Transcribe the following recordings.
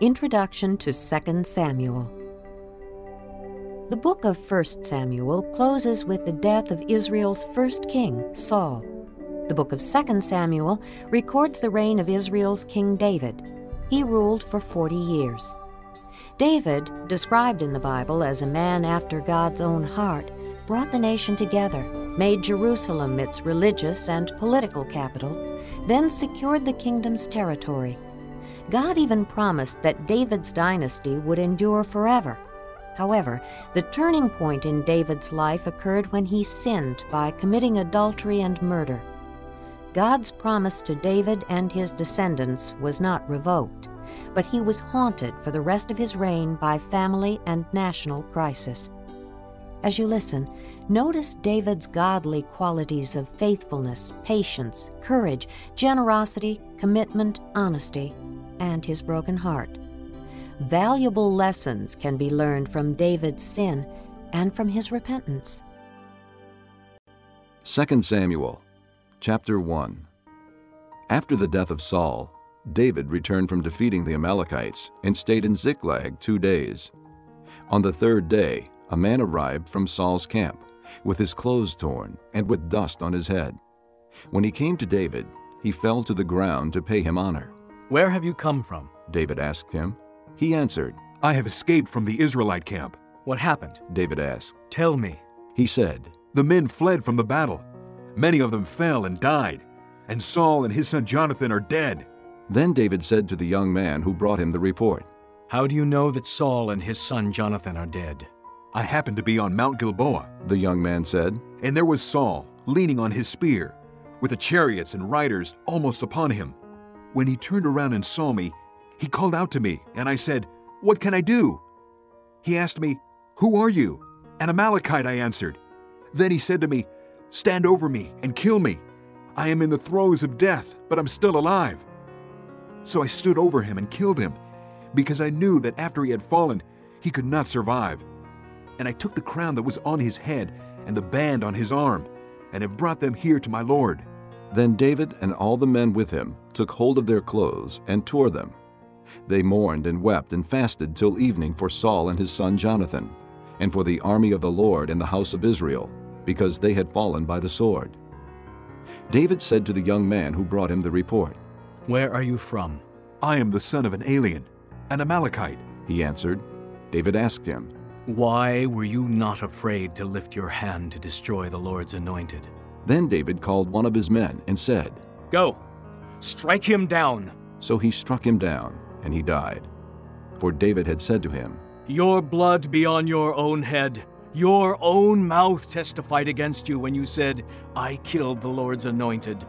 Introduction to 2 Samuel. The book of 1 Samuel closes with the death of Israel's first king, Saul. The book of 2 Samuel records the reign of Israel's King David. He ruled for 40 years. David, described in the Bible as a man after God's own heart, brought the nation together, made Jerusalem its religious and political capital, then secured the kingdom's territory. God even promised that David's dynasty would endure forever. However, the turning point in David's life occurred when he sinned by committing adultery and murder. God's promise to David and his descendants was not revoked, but he was haunted for the rest of his reign by family and national crisis. As you listen, notice David's godly qualities of faithfulness, patience, courage, generosity, commitment, honesty, and his broken heart. Valuable lessons can be learned from David's sin and from his repentance. 2 Samuel chapter 1 After the death of Saul, David returned from defeating the Amalekites and stayed in Ziklag two days. On the third day, a man arrived from Saul's camp, with his clothes torn and with dust on his head. When he came to David, he fell to the ground to pay him honor. Where have you come from? David asked him. He answered, I have escaped from the Israelite camp. What happened? David asked. Tell me. He said, The men fled from the battle. Many of them fell and died, and Saul and his son Jonathan are dead. Then David said to the young man who brought him the report, How do you know that Saul and his son Jonathan are dead? I happened to be on Mount Gilboa, the young man said, and there was Saul leaning on his spear, with the chariots and riders almost upon him. When he turned around and saw me, he called out to me, and I said, What can I do? He asked me, Who are you? An Amalekite, I answered. Then he said to me, Stand over me and kill me. I am in the throes of death, but I'm still alive. So I stood over him and killed him, because I knew that after he had fallen, he could not survive. And I took the crown that was on his head and the band on his arm, and have brought them here to my Lord. Then David and all the men with him took hold of their clothes and tore them. They mourned and wept and fasted till evening for Saul and his son Jonathan, and for the army of the Lord and the house of Israel, because they had fallen by the sword. David said to the young man who brought him the report, Where are you from? I am the son of an alien, an Amalekite. He answered. David asked him, Why were you not afraid to lift your hand to destroy the Lord's anointed? Then David called one of his men and said, Go, strike him down. So he struck him down, and he died. For David had said to him, Your blood be on your own head. Your own mouth testified against you when you said, I killed the Lord's anointed.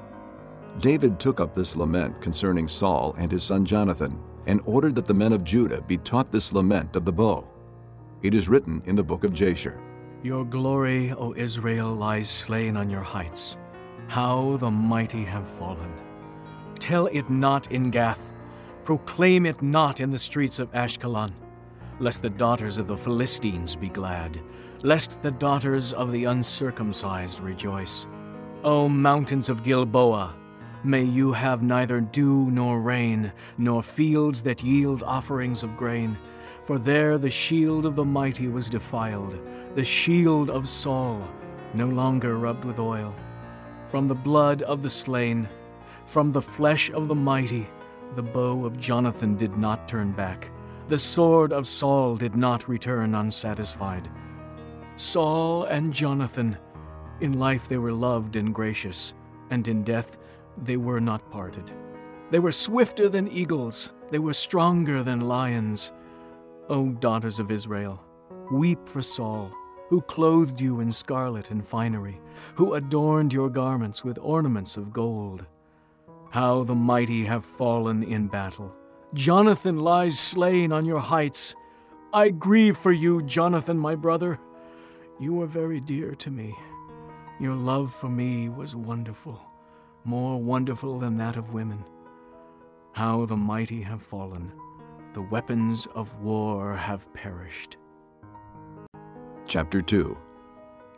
David took up this lament concerning Saul and his son Jonathan, and ordered that the men of Judah be taught this lament of the bow. It is written in the book of Jasher. Your glory, O Israel, lies slain on your heights. How the mighty have fallen. Tell it not in Gath, proclaim it not in the streets of Ashkelon, lest the daughters of the Philistines be glad, lest the daughters of the uncircumcised rejoice. O mountains of Gilboa, may you have neither dew nor rain, nor fields that yield offerings of grain. For there the shield of the mighty was defiled, the shield of Saul, no longer rubbed with oil. From the blood of the slain, from the flesh of the mighty, the bow of Jonathan did not turn back. The sword of Saul did not return unsatisfied. Saul and Jonathan, in life they were loved and gracious, and in death they were not parted. They were swifter than eagles, they were stronger than lions. O daughters of Israel, weep for Saul, who clothed you in scarlet and finery, who adorned your garments with ornaments of gold. How the mighty have fallen in battle. Jonathan lies slain on your heights. I grieve for you, Jonathan, my brother. You were very dear to me. Your love for me was wonderful, more wonderful than that of women. How the mighty have fallen. The weapons of war have perished. Chapter 2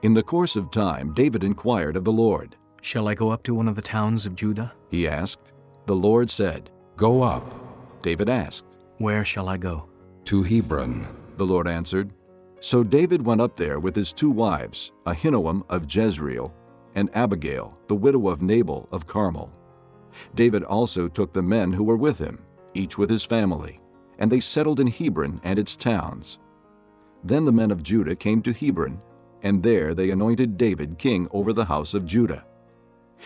In the course of time, David inquired of the Lord. Shall I go up to one of the towns of Judah? He asked. The Lord said, Go up. David asked, Where shall I go? To Hebron, the Lord answered. So David went up there with his two wives, Ahinoam of Jezreel, and Abigail, the widow of Nabal of Carmel. David also took the men who were with him, each with his family, and they settled in Hebron and its towns. Then the men of Judah came to Hebron, and there they anointed David king over the house of Judah.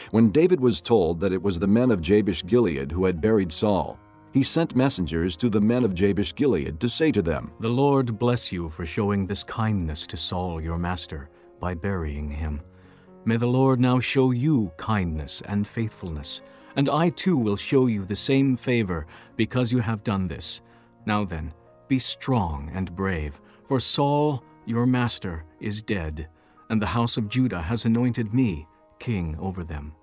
When David was told that it was the men of Jabesh Gilead who had buried Saul, he sent messengers to the men of Jabesh Gilead to say to them, The Lord bless you for showing this kindness to Saul your master by burying him. May the Lord now show you kindness and faithfulness, and I too will show you the same favor because you have done this. Now then, be strong and brave, for Saul your master is dead, and the house of Judah has anointed me king over them.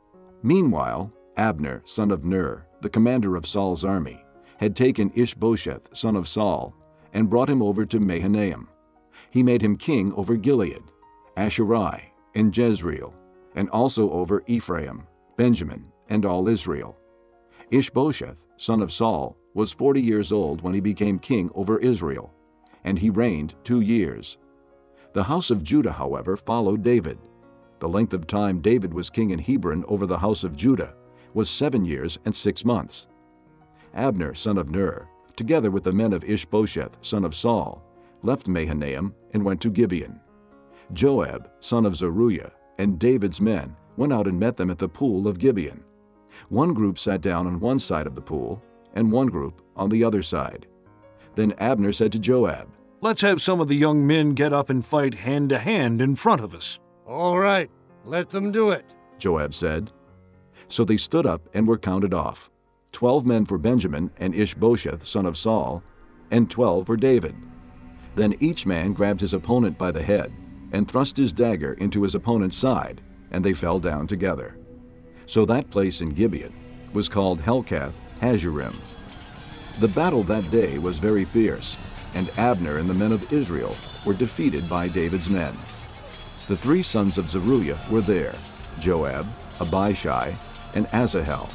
Meanwhile, Abner, son of Ner, the commander of Saul's army, had taken Ishbosheth, son of Saul, and brought him over to Mahanaim. He made him king over Gilead, Ashuri, and Jezreel, and also over Ephraim, Benjamin, and all Israel. Ishbosheth, son of Saul, was forty years old when he became king over Israel, and he reigned two years. The house of Judah, however, followed David. The length of time David was king in Hebron over the house of Judah was seven years and six months. Abner, son of Ner, together with the men of Ishbosheth, son of Saul, left Mahanaim and went to Gibeon. Joab, son of Zeruiah, and David's men went out and met them at the pool of Gibeon. One group sat down on one side of the pool, and one group on the other side. Then Abner said to Joab, Let's have some of the young men get up and fight hand to hand in front of us. All right, let them do it, Joab said. So they stood up and were counted off twelve men for Benjamin and Ishbosheth, son of Saul, and twelve for David. Then each man grabbed his opponent by the head and thrust his dagger into his opponent's side, and they fell down together. So that place in Gibeon was called Helkath Hazzurim. The battle that day was very fierce, and Abner and the men of Israel were defeated by David's men. The three sons of Zeruiah were there Joab, Abishai, and Asahel.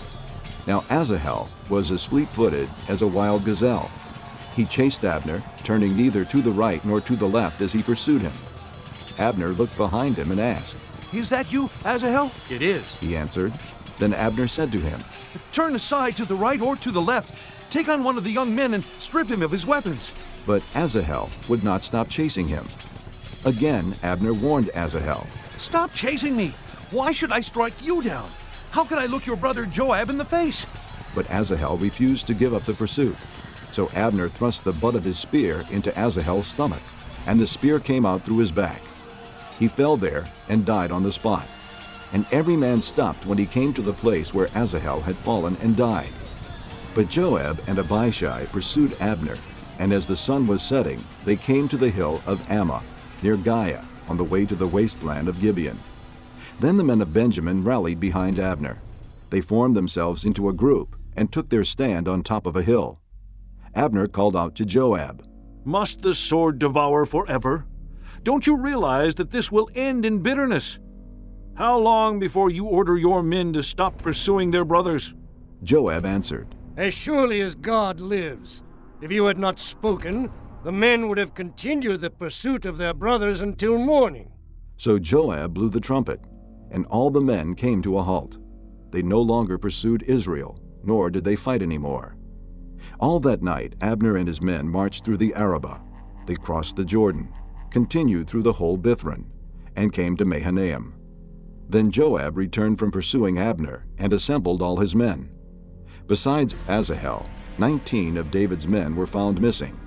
Now Asahel was as fleet footed as a wild gazelle. He chased Abner, turning neither to the right nor to the left as he pursued him. Abner looked behind him and asked, Is that you, Asahel? It is. He answered. Then Abner said to him, Turn aside to the right or to the left. Take on one of the young men and strip him of his weapons. But Asahel would not stop chasing him. Again, Abner warned Asahel, Stop chasing me. Why should I strike you down? How can I look your brother Joab in the face? But Asahel refused to give up the pursuit. So Abner thrust the butt of his spear into Asahel's stomach, and the spear came out through his back. He fell there and died on the spot. And every man stopped when he came to the place where Asahel had fallen and died. But Joab and Abishai pursued Abner, and as the sun was setting, they came to the hill of Ammah, near Giah, on the way to the wasteland of Gibeon. Then the men of Benjamin rallied behind Abner. They formed themselves into a group and took their stand on top of a hill. Abner called out to Joab, Must the sword devour forever? Don't you realize that this will end in bitterness? How long before you order your men to stop pursuing their brothers? Joab answered, As surely as God lives, if you had not spoken, the men would have continued the pursuit of their brothers until morning. So Joab blew the trumpet, and all the men came to a halt. They no longer pursued Israel, nor did they fight any more. All that night Abner and his men marched through the Arabah. They crossed the Jordan, continued through the whole Bithron, and came to Mahanaim. Then Joab returned from pursuing Abner and assembled all his men. Besides Asahel, nineteen of David's men were found missing.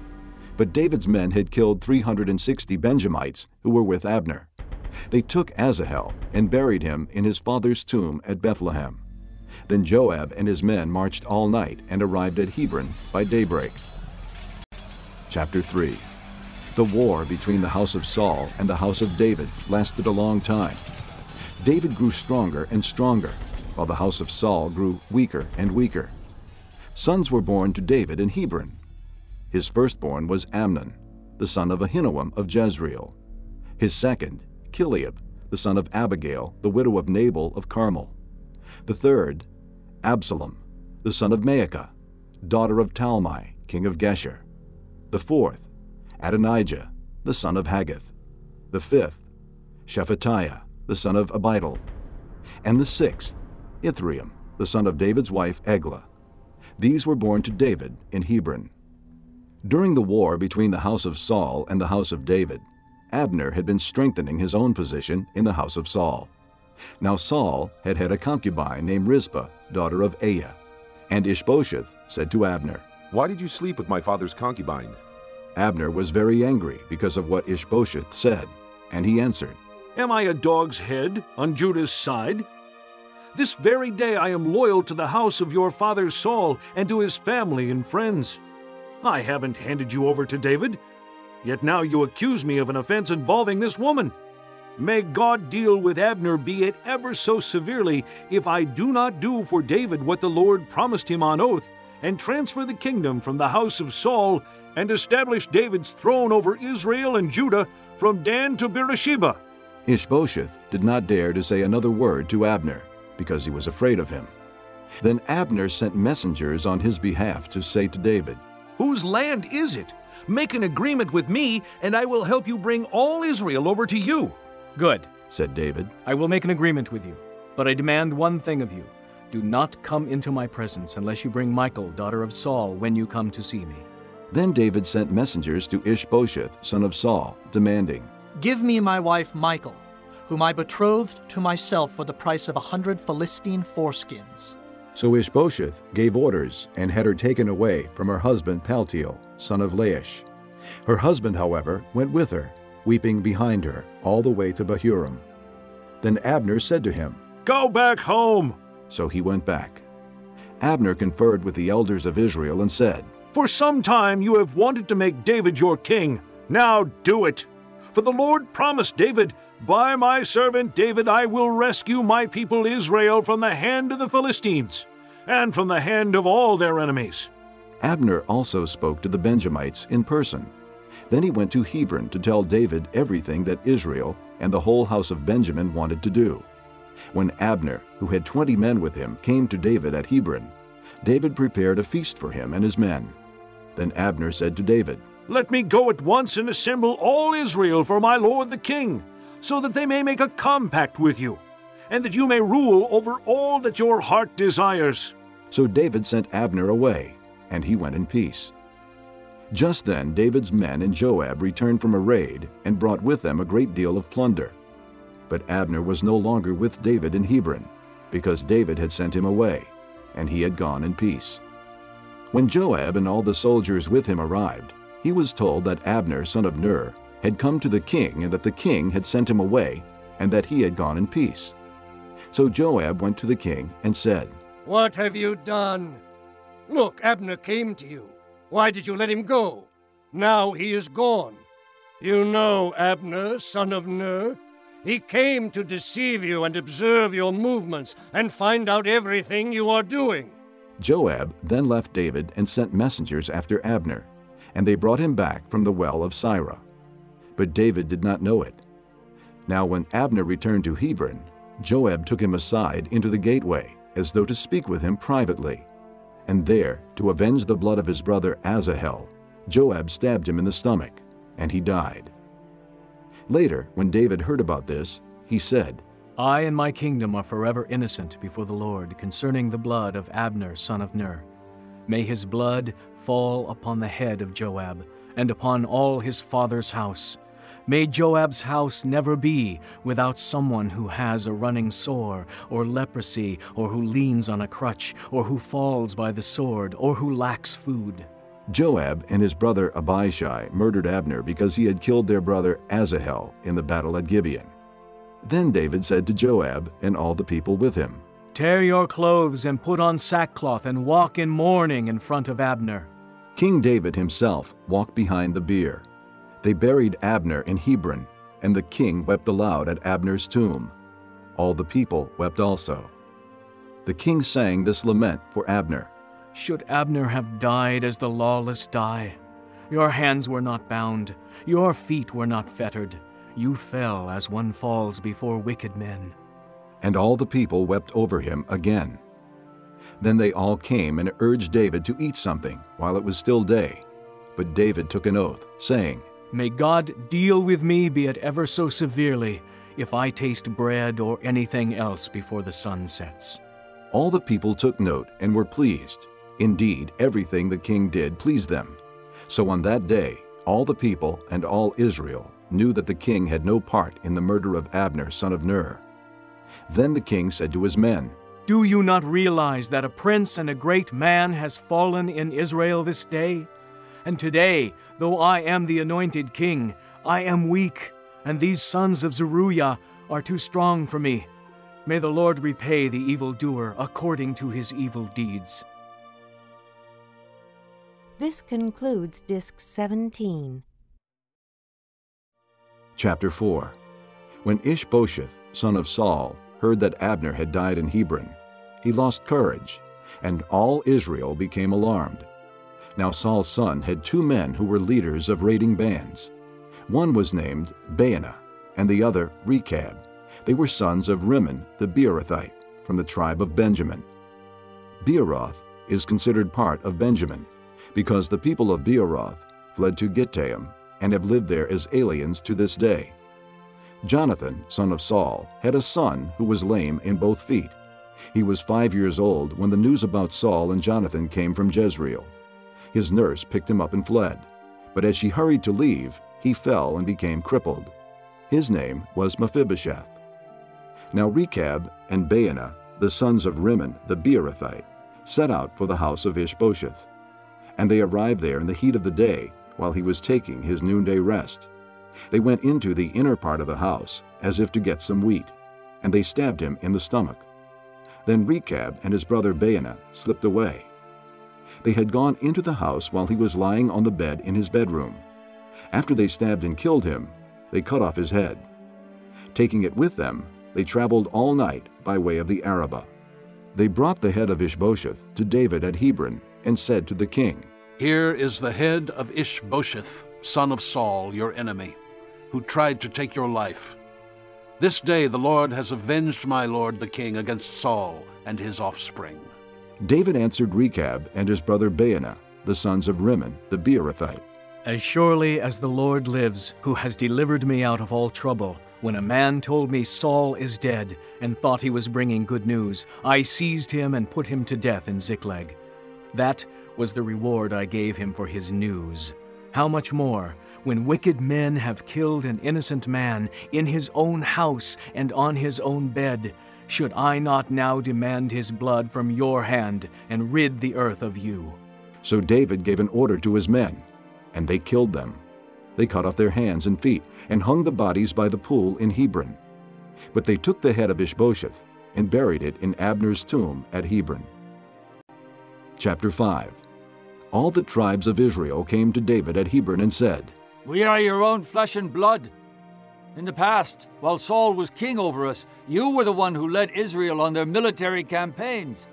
But David's men had killed 360 Benjamites who were with Abner. They took Asahel and buried him in his father's tomb at Bethlehem. Then Joab and his men marched all night and arrived at Hebron by daybreak. Chapter 3 The war between the house of Saul and the house of David lasted a long time. David grew stronger and stronger, while the house of Saul grew weaker and weaker. Sons were born to David in Hebron. His firstborn was Amnon, the son of Ahinoam of Jezreel. His second, Chileab, the son of Abigail, the widow of Nabal of Carmel. The third, Absalom, the son of Maacah, daughter of Talmai, king of Geshur. The fourth, Adonijah, the son of Haggith. The fifth, Shephatiah, the son of Abital. And the sixth, Ithream, the son of David's wife Eglah. These were born to David in Hebron. During the war between the house of Saul and the house of David, Abner had been strengthening his own position in the house of Saul. Now Saul had had a concubine named Rizpah, daughter of Aiah. And Ishbosheth said to Abner, Why did you sleep with my father's concubine? Abner was very angry because of what Ishbosheth said, and he answered, Am I a dog's head on Judah's side? This very day I am loyal to the house of your father Saul and to his family and friends. I haven't handed you over to David, yet now you accuse me of an offense involving this woman. May God deal with Abner, be it ever so severely, if I do not do for David what the Lord promised him on oath, and transfer the kingdom from the house of Saul, and establish David's throne over Israel and Judah from Dan to Beersheba. Ishbosheth did not dare to say another word to Abner, because he was afraid of him. Then Abner sent messengers on his behalf to say to David, Whose land is it? Make an agreement with me, and I will help you bring all Israel over to you. Good, said David. I will make an agreement with you, but I demand one thing of you. Do not come into my presence unless you bring Michal, daughter of Saul, when you come to see me. Then David sent messengers to Ishbosheth, son of Saul, demanding, Give me my wife Michal, whom I betrothed to myself for the price of a hundred Philistine foreskins. So Ishbosheth gave orders and had her taken away from her husband Paltiel, son of Laish. Her husband, however, went with her, weeping behind her, all the way to Bahurim. Then Abner said to him, Go back home. So he went back. Abner conferred with the elders of Israel and said, For some time you have wanted to make David your king. Now do it. For the Lord promised David, By my servant David I will rescue my people Israel from the hand of the Philistines, and from the hand of all their enemies. Abner also spoke to the Benjamites in person. Then he went to Hebron to tell David everything that Israel and the whole house of Benjamin wanted to do. When Abner, who had twenty men with him, came to David at Hebron, David prepared a feast for him and his men. Then Abner said to David, Let me go at once and assemble all Israel for my lord the king, so that they may make a compact with you, and that you may rule over all that your heart desires. So David sent Abner away, and he went in peace. Just then David's men and Joab returned from a raid and brought with them a great deal of plunder. But Abner was no longer with David in Hebron, because David had sent him away, and he had gone in peace. When Joab and all the soldiers with him arrived, he was told that Abner, son of Ner, had come to the king and that the king had sent him away, and that he had gone in peace. So Joab went to the king and said, What have you done? Look, Abner came to you. Why did you let him go? Now he is gone. You know Abner, son of Ner. He came to deceive you and observe your movements and find out everything you are doing. Joab then left David and sent messengers after Abner, and they brought him back from the well of Sirah. But David did not know it. Now when Abner returned to Hebron, Joab took him aside into the gateway, as though to speak with him privately. And there, to avenge the blood of his brother Asahel, Joab stabbed him in the stomach, and he died. Later, when David heard about this, he said, I and my kingdom are forever innocent before the Lord concerning the blood of Abner, son of Ner. May his blood fall upon the head of Joab, and upon all his father's house. May Joab's house never be without someone who has a running sore, or leprosy, or who leans on a crutch, or who falls by the sword, or who lacks food. Joab and his brother Abishai murdered Abner because he had killed their brother Asahel in the battle at Gibeon. Then David said to Joab and all the people with him, Tear your clothes and put on sackcloth and walk in mourning in front of Abner. King David himself walked behind the bier. They buried Abner in Hebron, and the king wept aloud at Abner's tomb. All the people wept also. The king sang this lament for Abner Should Abner have died as the lawless die? Your hands were not bound, your feet were not fettered. You fell as one falls before wicked men. And all the people wept over him again. Then they all came and urged David to eat something while it was still day. But David took an oath, saying, May God deal with me, be it ever so severely, if I taste bread or anything else before the sun sets. All the people took note and were pleased. Indeed, everything the king did pleased them. So on that day, all the people and all Israel knew that the king had no part in the murder of Abner, son of Ner. Then the king said to his men, Do you not realize that a prince and a great man has fallen in Israel this day? And today, though I am the anointed king, I am weak, and these sons of Zeruiah are too strong for me. May the Lord repay the evildoer according to his evil deeds. This concludes Disc 17. Chapter 4 When Ishbosheth, son of Saul, heard that Abner had died in Hebron, he lost courage, and all Israel became alarmed. Now Saul's son had two men who were leaders of raiding bands. One was named Baanah, and the other Rechab. They were sons of Rimmon the Beerothite, from the tribe of Benjamin. Beeroth is considered part of Benjamin, because the people of Beeroth fled to Gittaim and have lived there as aliens to this day. Jonathan, son of Saul, had a son who was lame in both feet. He was five years old when the news about Saul and Jonathan came from Jezreel. His nurse picked him up and fled, but as she hurried to leave, he fell and became crippled. His name was Mephibosheth. Now Rechab and Baanah, the sons of Rimmon the Beerothite, set out for the house of Ishbosheth. And they arrived there in the heat of the day, while he was taking his noonday rest. They went into the inner part of the house, as if to get some wheat, and they stabbed him in the stomach. Then Rechab and his brother Baanah slipped away. They had gone into the house while he was lying on the bed in his bedroom. After they stabbed and killed him, they cut off his head. Taking it with them, they traveled all night by way of the Arabah. They brought the head of Ishbosheth to David at Hebron and said to the king, Here is the head of Ishbosheth, son of Saul, your enemy, who tried to take your life. This day the Lord has avenged my lord the king against Saul and his offspring. David answered Rechab and his brother Baanah, the sons of Rimmon the Beerothite. As surely as the Lord lives, who has delivered me out of all trouble, when a man told me Saul is dead and thought he was bringing good news, I seized him and put him to death in Ziklag. That was the reward I gave him for his news. How much more, when wicked men have killed an innocent man in his own house and on his own bed, should I not now demand his blood from your hand and rid the earth of you? So David gave an order to his men, and they killed them. They cut off their hands and feet and hung the bodies by the pool in Hebron. But they took the head of Ishbosheth and buried it in Abner's tomb at Hebron. Chapter 5 All the tribes of Israel came to David at Hebron and said, We are your own flesh and blood. In the past, while Saul was king over us, you were the one who led Israel on their military campaigns.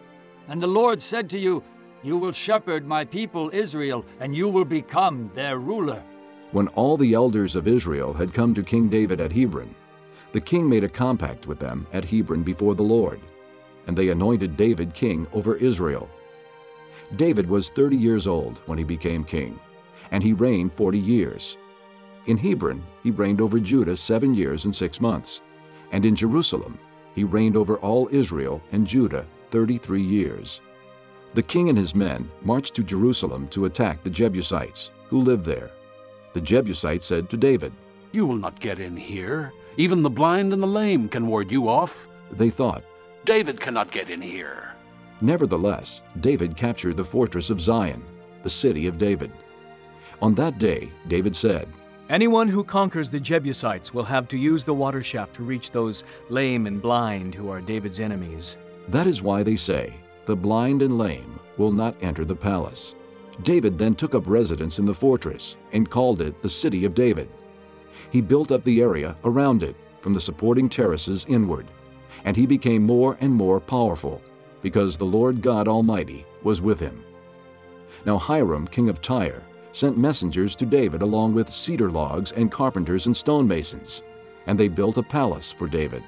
And the Lord said to you, You will shepherd my people Israel, and you will become their ruler. When all the elders of Israel had come to King David at Hebron, the king made a compact with them at Hebron before the Lord, and they anointed David king over Israel. David was 30 years old when he became king, and he reigned 40 years. In Hebron, he reigned over Judah seven years and six months, and in Jerusalem, he reigned over all Israel and Judah 33 years. The king and his men marched to Jerusalem to attack the Jebusites, who lived there. The Jebusites said to David, You will not get in here. Even the blind and the lame can ward you off. They thought, David cannot get in here. Nevertheless, David captured the fortress of Zion, the city of David. On that day, David said, Anyone who conquers the Jebusites will have to use the water shaft to reach those lame and blind who are David's enemies. That is why they say, The blind and lame will not enter the palace. David then took up residence in the fortress and called it the City of David. He built up the area around it, from the supporting terraces inward, and he became more and more powerful, because the Lord God Almighty was with him. Now Hiram, king of Tyre, sent messengers to David along with cedar logs and carpenters and stonemasons, and they built a palace for David.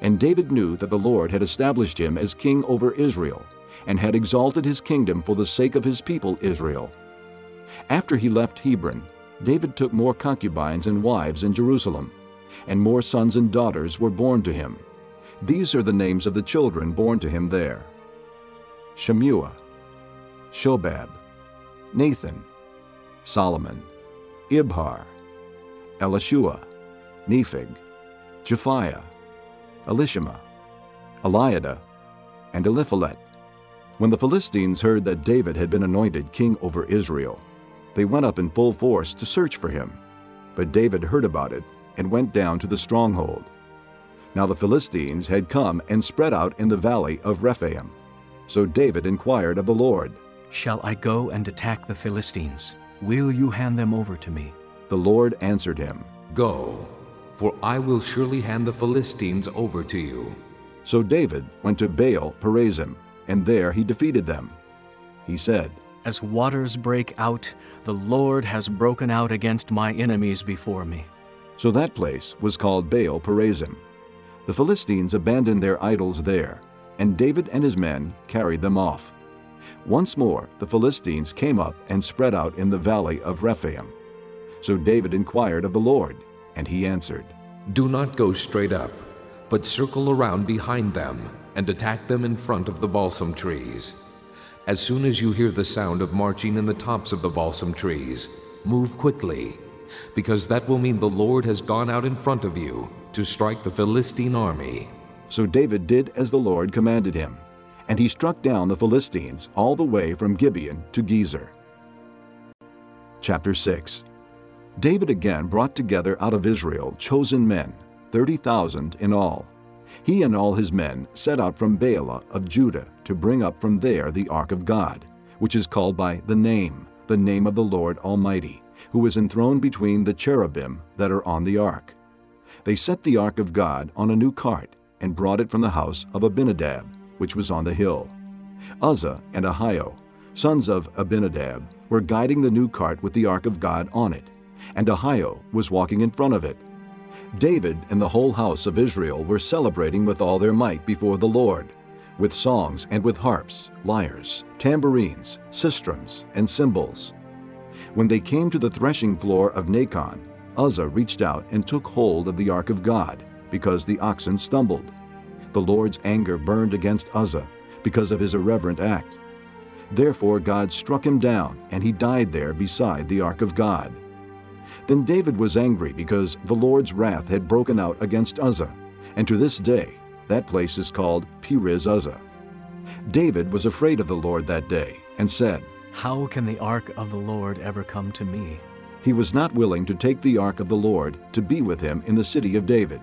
And David knew that the Lord had established him as king over Israel, and had exalted his kingdom for the sake of his people Israel. After he left Hebron, David took more concubines and wives in Jerusalem, and more sons and daughters were born to him. These are the names of the children born to him there Shemua, Shobab, Nathan, Solomon, Ibhar, Elishua, Nepheg, Japhia, Elishama, Eliada, and Eliphalet. When the Philistines heard that David had been anointed king over Israel, they went up in full force to search for him. But David heard about it and went down to the stronghold. Now the Philistines had come and spread out in the valley of Rephaim. So David inquired of the Lord, Shall I go and attack the Philistines? Will you hand them over to me? The Lord answered him, Go, for I will surely hand the Philistines over to you. So David went to Baal Perazim, and there he defeated them. He said, As waters break out, the Lord has broken out against my enemies before me. So that place was called Baal Perazim. The Philistines abandoned their idols there, and David and his men carried them off. Once more the Philistines came up and spread out in the valley of Rephaim. So David inquired of the Lord, and he answered, Do not go straight up, but circle around behind them and attack them in front of the balsam trees. As soon as you hear the sound of marching in the tops of the balsam trees, move quickly, because that will mean the Lord has gone out in front of you to strike the Philistine army. So David did as the Lord commanded him, and he struck down the Philistines all the way from Gibeon to Gezer. Chapter 6 David again brought together out of Israel chosen men, 30,000 in all. He and all his men set out from Baalah of Judah to bring up from there the ark of God, which is called by the name, the name of the Lord Almighty, who is enthroned between the cherubim that are on the ark. They set the ark of God on a new cart and brought it from the house of Abinadab, which was on the hill. Uzzah and Ahio, sons of Abinadab, were guiding the new cart with the ark of God on it, and Ahio was walking in front of it. David and the whole house of Israel were celebrating with all their might before the Lord, with songs and with harps, lyres, tambourines, sistrums, and cymbals. When they came to the threshing floor of Nacon, Uzzah reached out and took hold of the ark of God, because the oxen stumbled. The Lord's anger burned against Uzzah because of his irreverent act. Therefore God struck him down, and he died there beside the ark of God. Then David was angry because the Lord's wrath had broken out against Uzzah, and to this day that place is called Perez Uzzah. David was afraid of the Lord that day, and said, How can the ark of the Lord ever come to me? He was not willing to take the ark of the Lord to be with him in the city of David.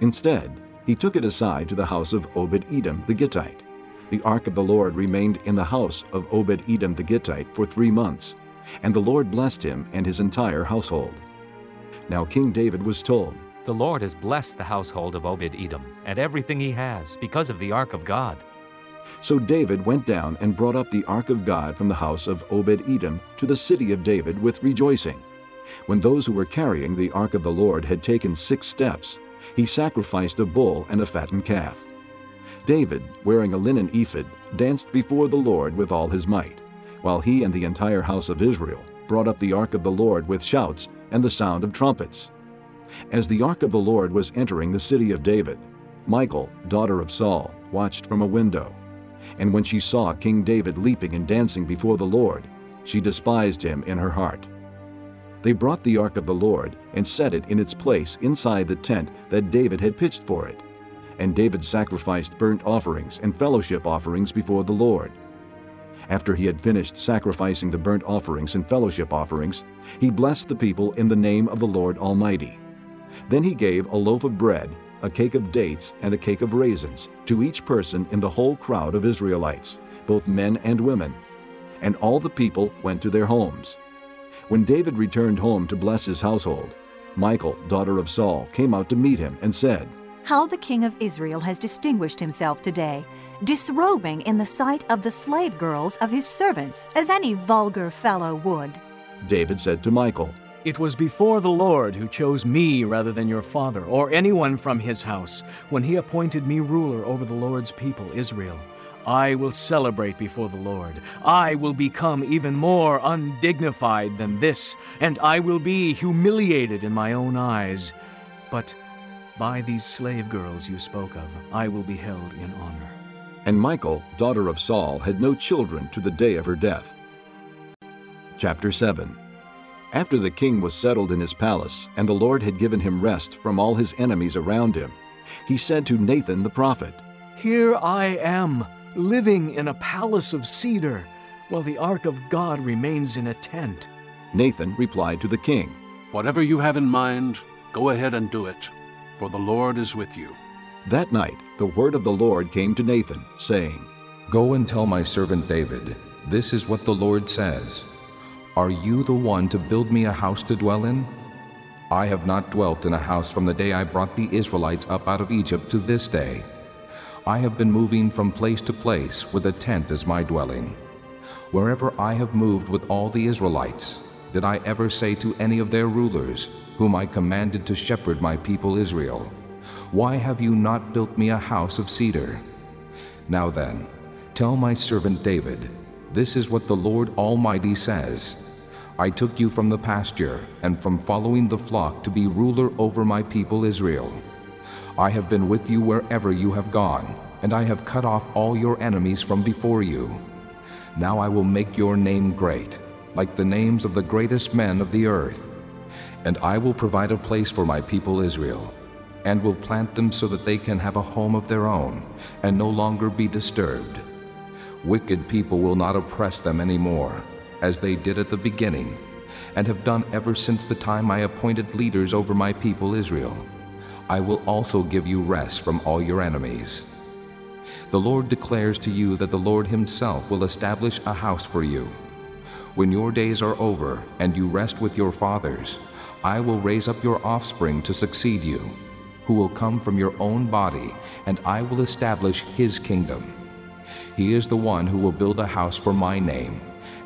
Instead, he took it aside to the house of Obed Edom the Gittite. The ark of the Lord remained in the house of Obed Edom the Gittite for three months, and the Lord blessed him and his entire household. Now King David was told, The Lord has blessed the household of Obed Edom and everything he has because of the ark of God. So David went down and brought up the ark of God from the house of Obed Edom to the city of David with rejoicing. When those who were carrying the ark of the Lord had taken six steps, he sacrificed a bull and a fattened calf. David, wearing a linen ephod, danced before the Lord with all his might, while he and the entire house of Israel brought up the ark of the Lord with shouts and the sound of trumpets. As the ark of the Lord was entering the city of David, Michal, daughter of Saul, watched from a window. And when she saw King David leaping and dancing before the Lord, she despised him in her heart. They brought the ark of the Lord and set it in its place inside the tent that David had pitched for it. And David sacrificed burnt offerings and fellowship offerings before the Lord. After he had finished sacrificing the burnt offerings and fellowship offerings, he blessed the people in the name of the Lord Almighty. Then he gave a loaf of bread, a cake of dates, and a cake of raisins to each person in the whole crowd of Israelites, both men and women. And all the people went to their homes. When David returned home to bless his household, Michal, daughter of Saul, came out to meet him and said, How the king of Israel has distinguished himself today, disrobing in the sight of the slave girls of his servants, as any vulgar fellow would. David said to Michal, It was before the Lord who chose me rather than your father, or anyone from his house, when he appointed me ruler over the Lord's people, Israel. I will celebrate before the Lord. I will become even more undignified than this, and I will be humiliated in my own eyes. But by these slave girls you spoke of, I will be held in honor. And Michal, daughter of Saul, had no children to the day of her death. Chapter 7 After the king was settled in his palace, and the Lord had given him rest from all his enemies around him, he said to Nathan the prophet, Here I am, living in a palace of cedar, while the ark of God remains in a tent. Nathan replied to the king, Whatever you have in mind, go ahead and do it, for the Lord is with you. That night the word of the Lord came to Nathan, saying, Go and tell my servant David, This is what the Lord says Are you the one to build me a house to dwell in? I have not dwelt in a house from the day I brought the Israelites up out of Egypt to this day. I have been moving from place to place with a tent as my dwelling. Wherever I have moved with all the Israelites, did I ever say to any of their rulers, whom I commanded to shepherd my people Israel, Why have you not built me a house of cedar? Now then, tell my servant David, This is what the Lord Almighty says. I took you from the pasture and from following the flock to be ruler over my people Israel. I have been with you wherever you have gone, and I have cut off all your enemies from before you. Now I will make your name great, like the names of the greatest men of the earth. And I will provide a place for my people Israel, and will plant them so that they can have a home of their own, and no longer be disturbed. Wicked people will not oppress them any more, as they did at the beginning, and have done ever since the time I appointed leaders over my people Israel. I will also give you rest from all your enemies. The Lord declares to you that the Lord Himself will establish a house for you. When your days are over and you rest with your fathers, I will raise up your offspring to succeed you, who will come from your own body, and I will establish His kingdom. He is the one who will build a house for my name,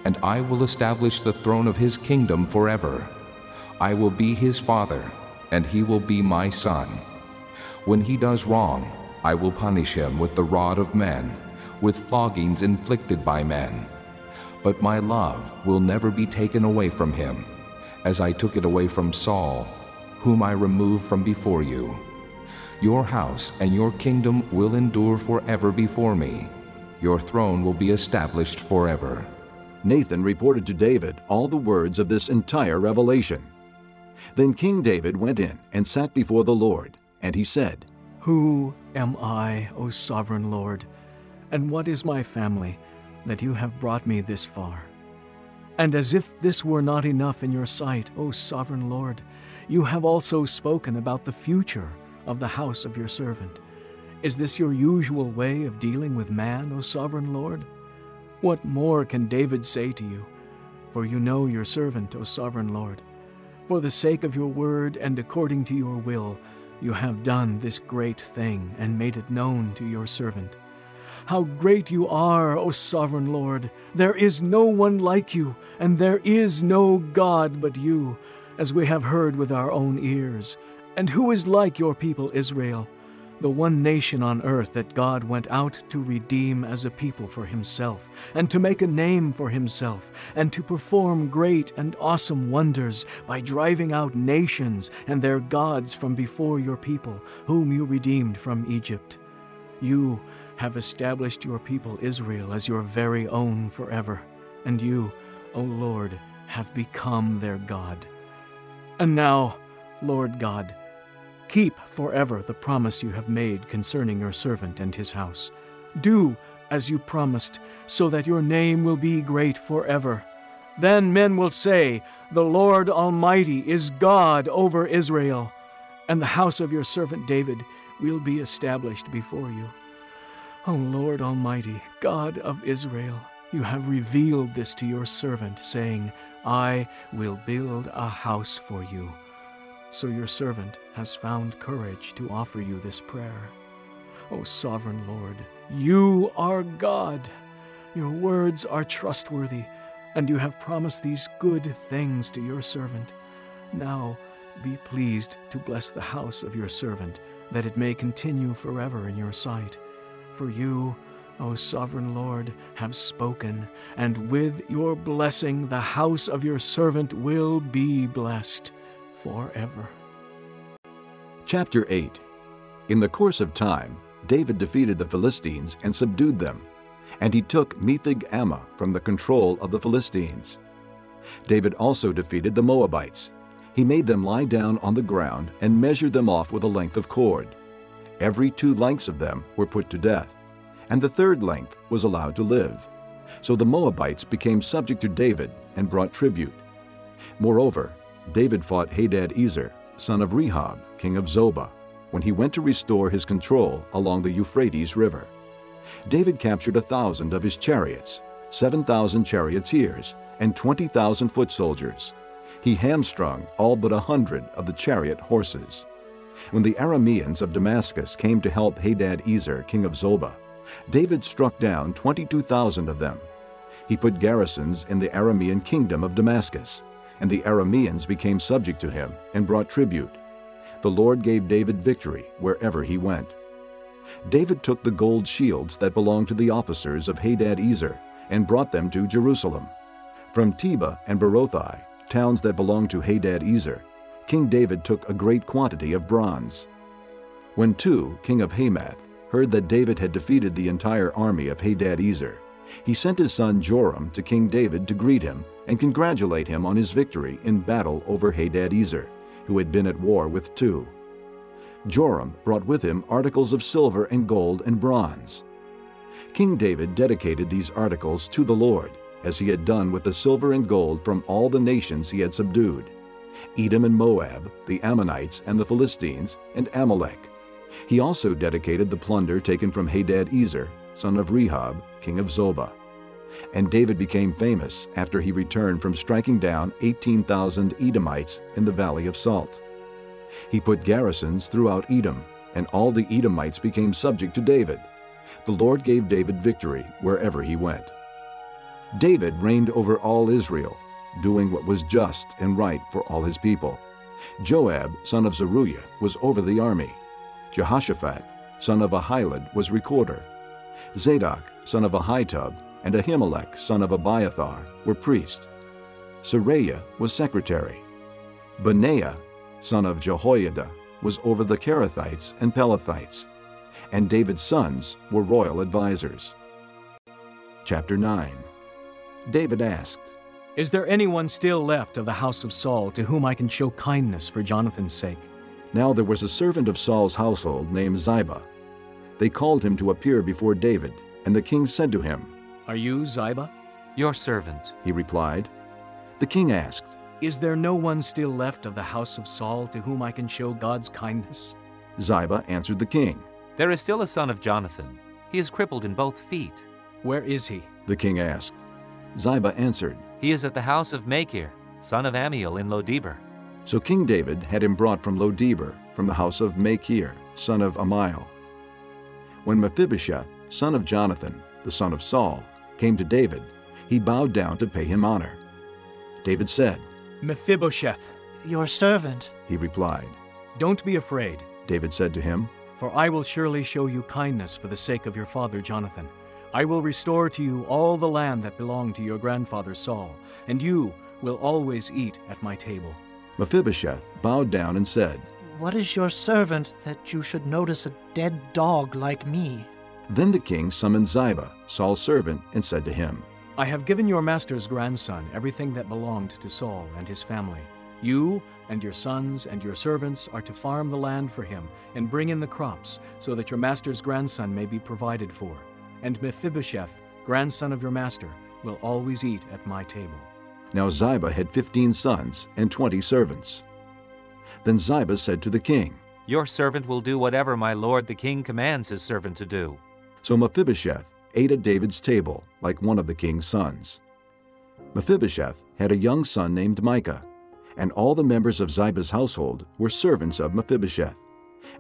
and I will establish the throne of His kingdom forever. I will be His father and he will be my son. When he does wrong, I will punish him with the rod of men, with floggings inflicted by men. But my love will never be taken away from him, as I took it away from Saul, whom I removed from before you. Your house and your kingdom will endure forever before me. Your throne will be established forever. Nathan reported to David all the words of this entire revelation. Then King David went in and sat before the Lord, and he said, Who am I, O sovereign Lord, and what is my family, that you have brought me this far? And as if this were not enough in your sight, O sovereign Lord, you have also spoken about the future of the house of your servant. Is this your usual way of dealing with man, O sovereign Lord? What more can David say to you? For you know your servant, O sovereign Lord. For the sake of your word and according to your will, you have done this great thing and made it known to your servant. How great you are, O sovereign Lord! There is no one like you, and there is no God but you, as we have heard with our own ears. And who is like your people Israel? The one nation on earth that God went out to redeem as a people for himself, and to make a name for himself, and to perform great and awesome wonders by driving out nations and their gods from before your people, whom you redeemed from Egypt. You have established your people Israel as your very own forever, and you, O Lord, have become their God. And now, Lord God, Keep forever the promise you have made concerning your servant and his house. Do as you promised, so that your name will be great forever. Then men will say, The Lord Almighty is God over Israel, and the house of your servant David will be established before you. O Lord Almighty, God of Israel, you have revealed this to your servant, saying, I will build a house for you. So your servant has found courage to offer you this prayer. O sovereign Lord, you are God. Your words are trustworthy, and you have promised these good things to your servant. Now be pleased to bless the house of your servant, that it may continue forever in your sight. For you, O sovereign Lord, have spoken, and with your blessing the house of your servant will be blessed forever. Chapter 8 In the course of time, David defeated the Philistines and subdued them, and he took Metheg Ammah from the control of the Philistines. David also defeated the Moabites. He made them lie down on the ground and measured them off with a length of cord. Every two lengths of them were put to death, and the third length was allowed to live. So the Moabites became subject to David and brought tribute. Moreover, David fought Hadad Ezer, son of Rehob, king of Zobah, when he went to restore his control along the Euphrates River. David captured a thousand of his chariots, 7,000 charioteers, and 20,000 foot soldiers. He hamstrung all but a hundred of the chariot horses. When the Arameans of Damascus came to help Hadad Ezer, king of Zobah, David struck down 22,000 of them. He put garrisons in the Aramean kingdom of Damascus, and the Arameans became subject to him and brought tribute. The Lord gave David victory wherever he went. David took the gold shields that belonged to the officers of Hadad Ezer and brought them to Jerusalem. From Tebah and Berothai, towns that belonged to Hadad Ezer, King David took a great quantity of bronze. When Tou, king of Hamath, heard that David had defeated the entire army of Hadad Ezer, he sent his son Joram to King David to greet him and congratulate him on his victory in battle over Hadad Ezer, who had been at war with Tou. Joram brought with him articles of silver and gold and bronze. King David dedicated these articles to the Lord, as he had done with the silver and gold from all the nations he had subdued Edom and Moab, the Ammonites and the Philistines, and Amalek. He also dedicated the plunder taken from Hadad Ezer, son of Rehob, king of Zobah. And David became famous after he returned from striking down 18,000 Edomites in the Valley of Salt. He put garrisons throughout Edom, and all the Edomites became subject to David. The Lord gave David victory wherever he went. David reigned over all Israel, doing what was just and right for all his people. Joab, son of Zeruiah, was over the army. Jehoshaphat, son of Ahilud, was recorder. Zadok, son of Ahitub, and Ahimelech, son of Abiathar, were priests. Seraiah was secretary. Benaiah, son of Jehoiada, was over the Kerethites and Pelethites. And David's sons were royal advisers. Chapter 9 David asked, Is there anyone still left of the house of Saul to whom I can show kindness for Jonathan's sake? Now there was a servant of Saul's household named Ziba. They called him to appear before David, and the king said to him, Are you Ziba? Your servant. He replied. The king asked, Is there no one still left of the house of Saul to whom I can show God's kindness? Ziba answered the king, There is still a son of Jonathan. He is crippled in both feet. Where is he? The king asked. Ziba answered, He is at the house of Machir, son of Amiel in Lodebar. So King David had him brought from Lodebar, from the house of Machir, son of Amiel. When Mephibosheth, son of Jonathan, the son of Saul, came to David, he bowed down to pay him honor. David said, Mephibosheth. Your servant, he replied. Don't be afraid, David said to him, for I will surely show you kindness for the sake of your father Jonathan. I will restore to you all the land that belonged to your grandfather Saul, and you will always eat at my table. Mephibosheth bowed down and said, What is your servant that you should notice a dead dog like me? Then the king summoned Ziba, Saul's servant, and said to him, I have given your master's grandson everything that belonged to Saul and his family. You and your sons and your servants are to farm the land for him and bring in the crops, so that your master's grandson may be provided for. And Mephibosheth, grandson of your master, will always eat at my table. Now Ziba had fifteen sons and twenty servants. Then Ziba said to the king, Your servant will do whatever my lord the king commands his servant to do. So Mephibosheth ate at David's table like one of the king's sons. Mephibosheth had a young son named Mika, and all the members of Ziba's household were servants of Mephibosheth.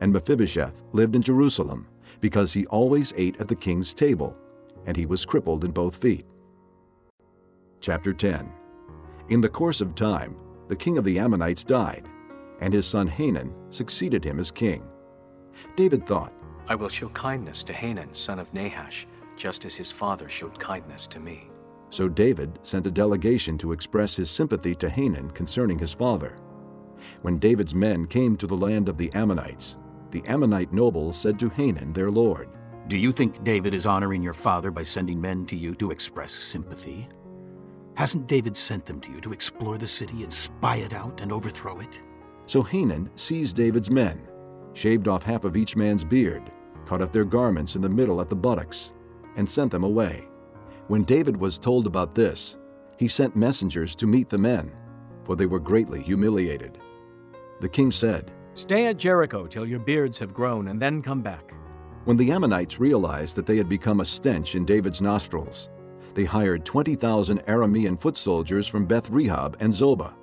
And Mephibosheth lived in Jerusalem, because he always ate at the king's table, and he was crippled in both feet. Chapter 10 In the course of time, the king of the Ammonites died, and his son Hanan succeeded him as king. David thought, I will show kindness to Hanan, son of Nahash, just as his father showed kindness to me. So David sent a delegation to express his sympathy to Hanan concerning his father. When David's men came to the land of the Ammonites, the Ammonite nobles said to Hanan their lord, Do you think David is honoring your father by sending men to you to express sympathy? Hasn't David sent them to you to explore the city and spy it out and overthrow it? So Hanan seized David's men, shaved off half of each man's beard, cut off their garments in the middle at the buttocks, and sent them away. When David was told about this, he sent messengers to meet the men, for they were greatly humiliated. The king said, Stay at Jericho till your beards have grown, and then come back. When the Ammonites realized that they had become a stench in David's nostrils, they hired 20,000 Aramean foot soldiers from Beth Rehob and Zobah,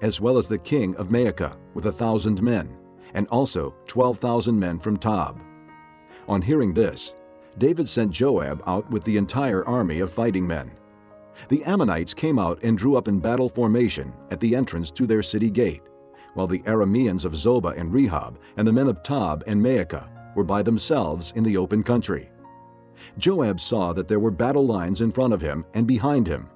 as well as the king of Maacah with a thousand men, and also 12,000 men from Tob. On hearing this, David sent Joab out with the entire army of fighting men. The Ammonites came out and drew up in battle formation at the entrance to their city gate, while the Arameans of Zobah and Rehob and the men of Tob and Maacah were by themselves in the open country. Joab saw that there were battle lines in front of him and behind him,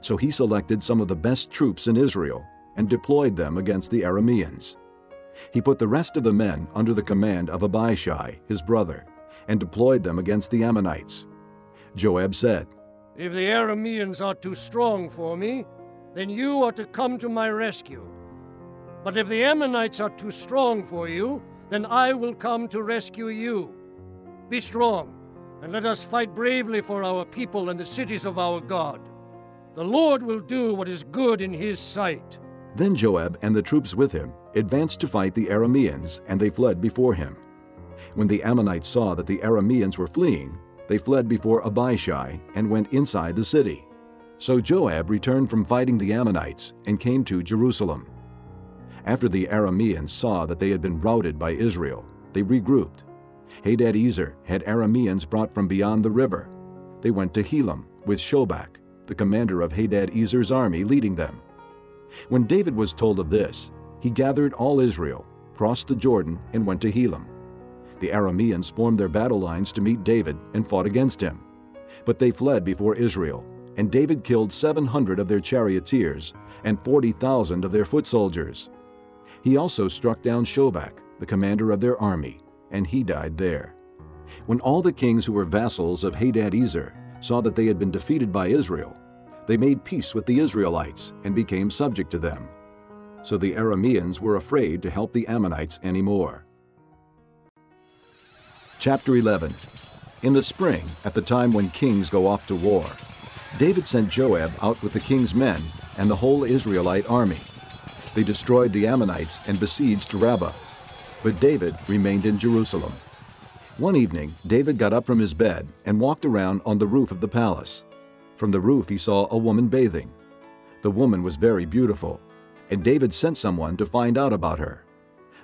so he selected some of the best troops in Israel and deployed them against the Arameans. He put the rest of the men under the command of Abishai, his brother, and deployed them against the Ammonites. Joab said, If the Arameans are too strong for me, then you are to come to my rescue. But if the Ammonites are too strong for you, then I will come to rescue you. Be strong, and let us fight bravely for our people and the cities of our God. The Lord will do what is good in his sight. Then Joab and the troops with him advanced to fight the Arameans, and they fled before him. When the Ammonites saw that the Arameans were fleeing, they fled before Abishai and went inside the city. So Joab returned from fighting the Ammonites and came to Jerusalem. After the Arameans saw that they had been routed by Israel, they regrouped. Hadadezer had Arameans brought from beyond the river. They went to Helam with Shobach, the commander of Hadadezer's army, leading them. When David was told of this, he gathered all Israel, crossed the Jordan, and went to Helam. The Arameans formed their battle lines to meet David and fought against him. But they fled before Israel, and David killed 700 of their charioteers and 40,000 of their foot soldiers. He also struck down Shobach, the commander of their army, and he died there. When all the kings who were vassals of Hadadezer saw that they had been defeated by Israel, they made peace with the Israelites and became subject to them. So the Arameans were afraid to help the Ammonites anymore. Chapter 11 In the spring, at the time when kings go off to war, David sent Joab out with the king's men and the whole Israelite army. They destroyed the Ammonites and besieged Rabbah. But David remained in Jerusalem. One evening, David got up from his bed and walked around on the roof of the palace. From the roof, he saw a woman bathing. The woman was very beautiful, and David sent someone to find out about her.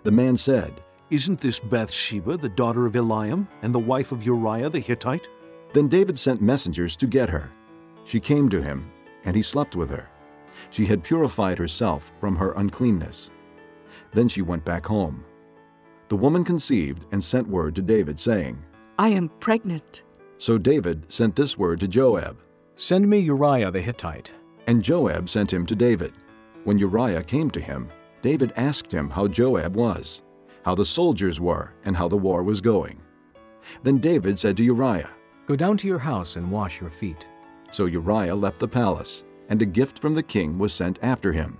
The man said, Isn't this Bathsheba, the daughter of Eliam, and the wife of Uriah the Hittite? Then David sent messengers to get her. She came to him, and he slept with her. She had purified herself from her uncleanness. Then she went back home. The woman conceived and sent word to David, saying, I am pregnant. So David sent this word to Joab Send me Uriah the Hittite. And Joab sent him to David. When Uriah came to him, David asked him how Joab was, how the soldiers were, and how the war was going. Then David said to Uriah, Go down to your house and wash your feet. So Uriah left the palace, and a gift from the king was sent after him.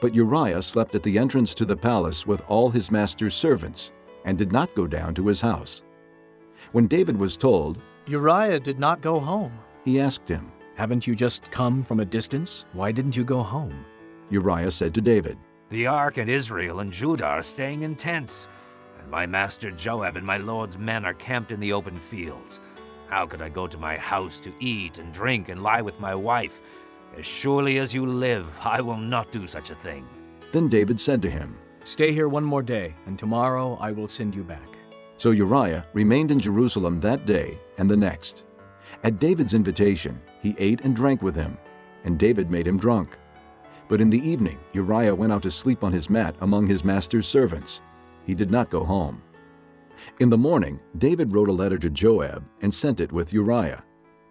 But Uriah slept at the entrance to the palace with all his master's servants, and did not go down to his house. When David was told, Uriah did not go home, he asked him, Haven't you just come from a distance? Why didn't you go home? Uriah said to David, The ark and Israel and Judah are staying in tents, and my master Joab and my lord's men are camped in the open fields. How could I go to my house to eat and drink and lie with my wife? As surely as you live, I will not do such a thing. Then David said to him, Stay here one more day, and tomorrow I will send you back. So Uriah remained in Jerusalem that day and the next. At David's invitation, he ate and drank with him, and David made him drunk. But in the evening, Uriah went out to sleep on his mat among his master's servants. He did not go home. In the morning, David wrote a letter to Joab and sent it with Uriah.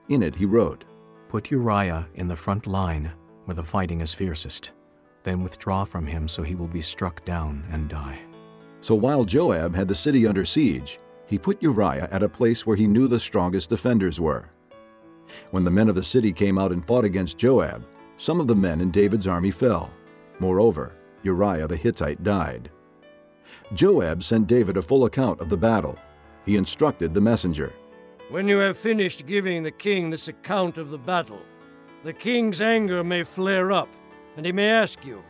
In it he wrote, Put Uriah in the front line where the fighting is fiercest. Then withdraw from him so he will be struck down and die. So while Joab had the city under siege, he put Uriah at a place where he knew the strongest defenders were. When the men of the city came out and fought against Joab, some of the men in David's army fell. Moreover, Uriah the Hittite died. Joab sent David a full account of the battle. He instructed the messenger When you have finished giving the king this account of the battle, the king's anger may flare up, and he may ask you,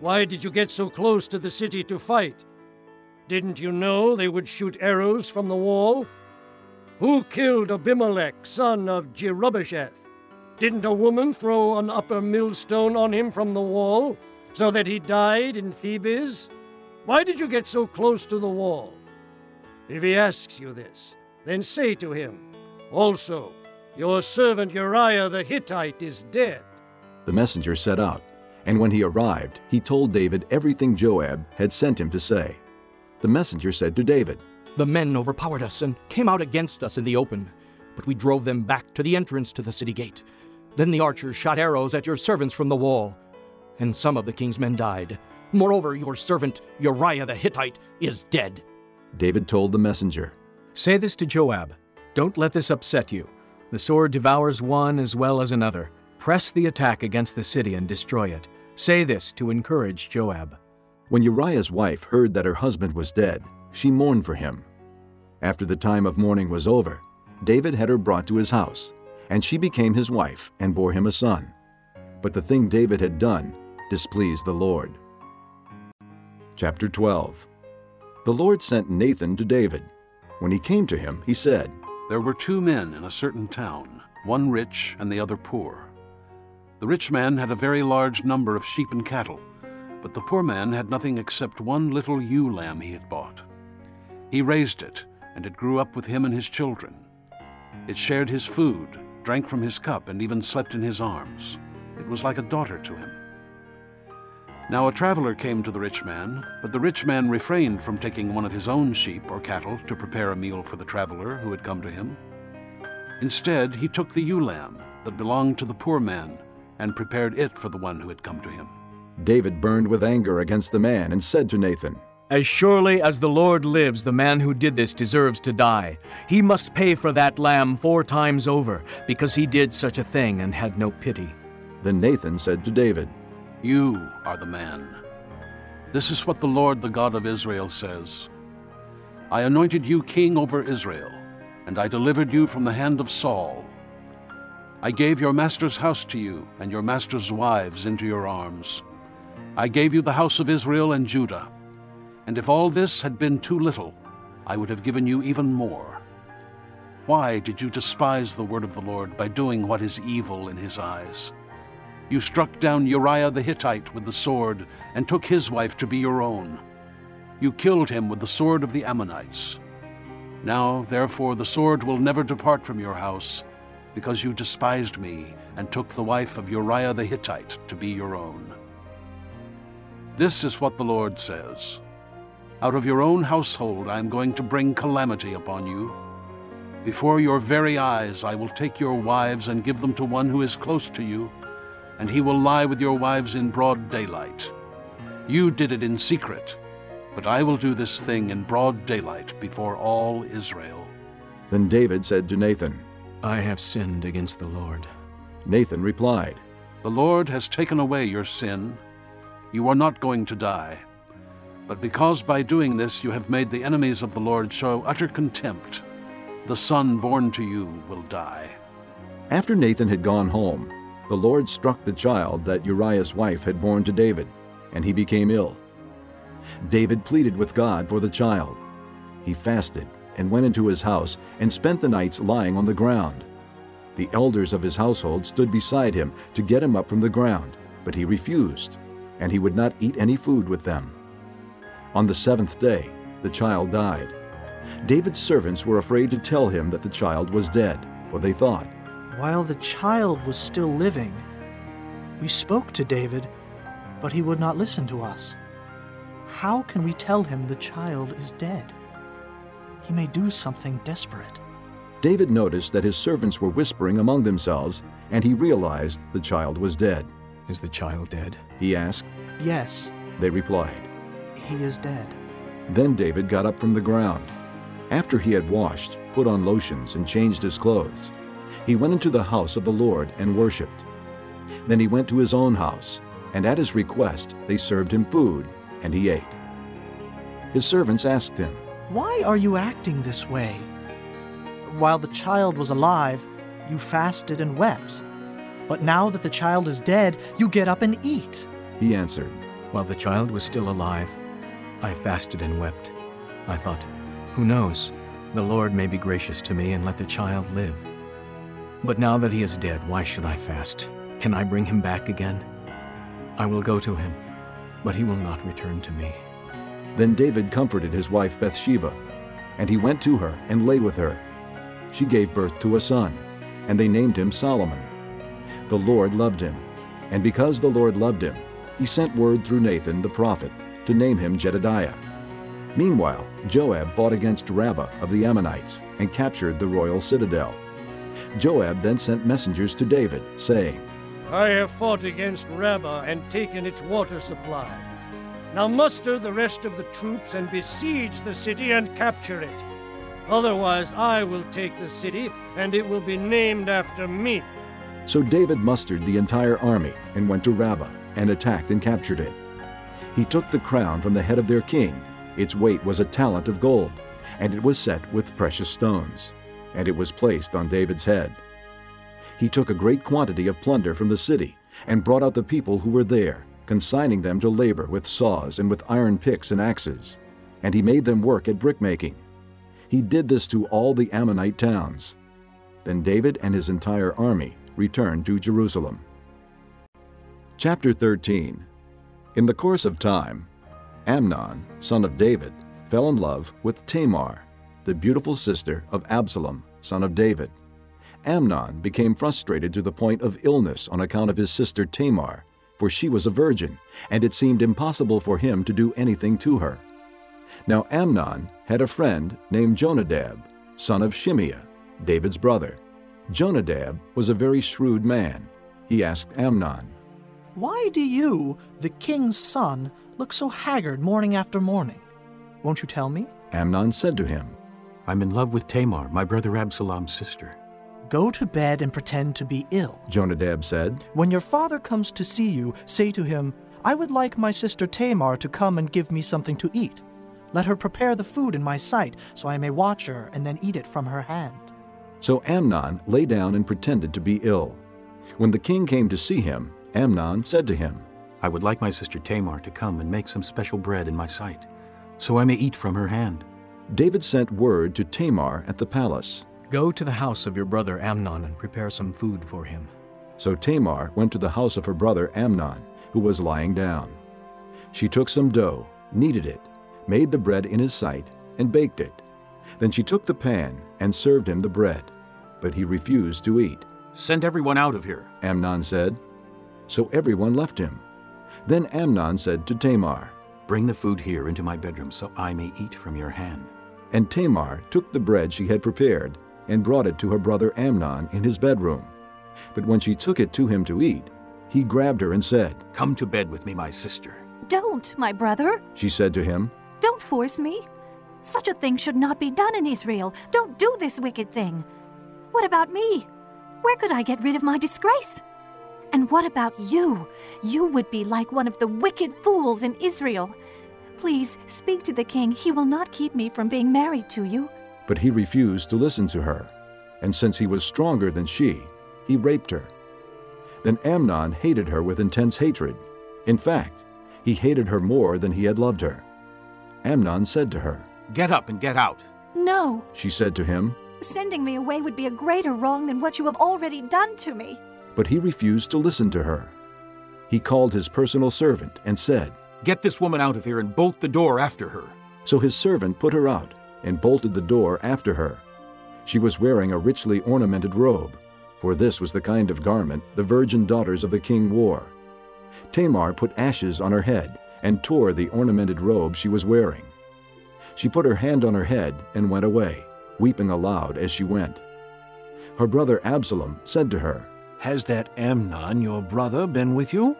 Why did you get so close to the city to fight? Didn't you know they would shoot arrows from the wall? Who killed Abimelech, son of Jerubbesheth? Didn't a woman throw an upper millstone on him from the wall, so that he died in Thebez? Why did you get so close to the wall? If he asks you this, then say to him, Also, your servant Uriah the Hittite is dead. The messenger set out, and when he arrived, he told David everything Joab had sent him to say. The messenger said to David, The men overpowered us and came out against us in the open, but we drove them back to the entrance to the city gate. Then the archers shot arrows at your servants from the wall, and some of the king's men died. Moreover, your servant Uriah the Hittite is dead. David told the messenger, Say this to Joab Don't let this upset you. The sword devours one as well as another. Press the attack against the city and destroy it. Say this to encourage Joab. When Uriah's wife heard that her husband was dead, she mourned for him. After the time of mourning was over, David had her brought to his house, and she became his wife and bore him a son. But the thing David had done displeased the Lord. Chapter 12 The Lord sent Nathan to David. When he came to him, he said, There were two men in a certain town, one rich and the other poor. The rich man had a very large number of sheep and cattle, but the poor man had nothing except one little ewe lamb he had bought. He raised it, and it grew up with him and his children. It shared his food, drank from his cup, and even slept in his arms. It was like a daughter to him. Now a traveler came to the rich man, but the rich man refrained from taking one of his own sheep or cattle to prepare a meal for the traveler who had come to him. Instead, he took the ewe lamb that belonged to the poor man and prepared it for the one who had come to him. David burned with anger against the man and said to Nathan, As surely as the Lord lives, the man who did this deserves to die. He must pay for that lamb four times over, because he did such a thing and had no pity. Then Nathan said to David, You are the man. This is what the Lord, the God of Israel, says I anointed you king over Israel, and I delivered you from the hand of Saul. I gave your master's house to you, and your master's wives into your arms. I gave you the house of Israel and Judah. And if all this had been too little, I would have given you even more. Why did you despise the word of the Lord by doing what is evil in his eyes? You struck down Uriah the Hittite with the sword and took his wife to be your own. You killed him with the sword of the Ammonites. Now, therefore, the sword will never depart from your house, because you despised me and took the wife of Uriah the Hittite to be your own. This is what the Lord says Out of your own household I am going to bring calamity upon you. Before your very eyes I will take your wives and give them to one who is close to you, and he will lie with your wives in broad daylight. You did it in secret, but I will do this thing in broad daylight before all Israel. Then David said to Nathan, I have sinned against the Lord. Nathan replied, The Lord has taken away your sin. You are not going to die. But because by doing this you have made the enemies of the Lord show utter contempt, the son born to you will die. After Nathan had gone home, the Lord struck the child that Uriah's wife had borne to David, and he became ill. David pleaded with God for the child. He fasted and went into his house and spent the nights lying on the ground. The elders of his household stood beside him to get him up from the ground, but he refused, and he would not eat any food with them. On the seventh day, the child died. David's servants were afraid to tell him that the child was dead, for they thought, While the child was still living, we spoke to David, but he would not listen to us. How can we tell him the child is dead? He may do something desperate. David noticed that his servants were whispering among themselves, and he realized the child was dead. Is the child dead? He asked. Yes. They replied. He is dead. Then David got up from the ground. After he had washed, put on lotions, and changed his clothes, he went into the house of the Lord and worshipped. Then he went to his own house, and at his request they served him food, and he ate. His servants asked him, Why are you acting this way? While the child was alive, you fasted and wept. But now that the child is dead, you get up and eat. He answered, While the child was still alive, I fasted and wept. I thought, Who knows? The Lord may be gracious to me and let the child live. But now that he is dead, why should I fast? Can I bring him back again? I will go to him, but he will not return to me. Then David comforted his wife Bathsheba, and he went to her and lay with her. She gave birth to a son, and they named him Solomon. The Lord loved him, and because the Lord loved him, he sent word through Nathan the prophet to name him Jedidiah. Meanwhile, Joab fought against Rabbah of the Ammonites and captured the royal citadel. Joab then sent messengers to David, saying, I have fought against Rabbah and taken its water supply. Now muster the rest of the troops and besiege the city and capture it. Otherwise, I will take the city, and it will be named after me. So David mustered the entire army and went to Rabbah and attacked and captured it. He took the crown from the head of their king. Its weight was a talent of gold, and it was set with precious stones, and it was placed on David's head. He took a great quantity of plunder from the city and brought out the people who were there, consigning them to labor with saws and with iron picks and axes. And he made them work at brickmaking. He did this to all the Ammonite towns. Then David and his entire army returned to Jerusalem. Chapter 13 In the course of time, Amnon, son of David, fell in love with Tamar, the beautiful sister of Absalom, son of David. Amnon became frustrated to the point of illness on account of his sister Tamar, for she was a virgin, and it seemed impossible for him to do anything to her. Now Amnon had a friend named Jonadab, son of Shimeah, David's brother. Jonadab was a very shrewd man. He asked Amnon, Why do you, the king's son, look so haggard morning after morning? Won't you tell me? Amnon said to him, I'm in love with Tamar, my brother Absalom's sister. Go to bed and pretend to be ill. Jonadab said. When your father comes to see you, say to him, I would like my sister Tamar to come and give me something to eat. Let her prepare the food in my sight, so I may watch her and then eat it from her hand. So Amnon lay down and pretended to be ill. When the king came to see him, Amnon said to him, I would like my sister Tamar to come and make some special bread in my sight, so I may eat from her hand. David sent word to Tamar at the palace. Go to the house of your brother Amnon and prepare some food for him. So Tamar went to the house of her brother Amnon, who was lying down. She took some dough, kneaded it, made the bread in his sight, and baked it. Then she took the pan and served him the bread, but he refused to eat. Send everyone out of here, Amnon said. So everyone left him. Then Amnon said to Tamar, Bring the food here into my bedroom so I may eat from your hand. And Tamar took the bread she had prepared and brought it to her brother Amnon in his bedroom. But when she took it to him to eat, he grabbed her and said, Come to bed with me, my sister. Don't, my brother. She said to him, Don't force me. Such a thing should not be done in Israel. Don't do this wicked thing. What about me? Where could I get rid of my disgrace? And what about you? You would be like one of the wicked fools in Israel. Please speak to the king. He will not keep me from being married to you. But he refused to listen to her, and since he was stronger than she, he raped her. Then Amnon hated her with intense hatred. In fact, he hated her more than he had loved her. Amnon said to her, Get up and get out. No. She said to him, Sending me away would be a greater wrong than what you have already done to me. But he refused to listen to her. He called his personal servant and said, Get this woman out of here and bolt the door after her. So his servant put her out and bolted the door after her. She was wearing a richly ornamented robe, for this was the kind of garment the virgin daughters of the king wore. Tamar put ashes on her head and tore the ornamented robe she was wearing. She put her hand on her head and went away, weeping aloud as she went. Her brother Absalom said to her, Has that Amnon, your brother, been with you?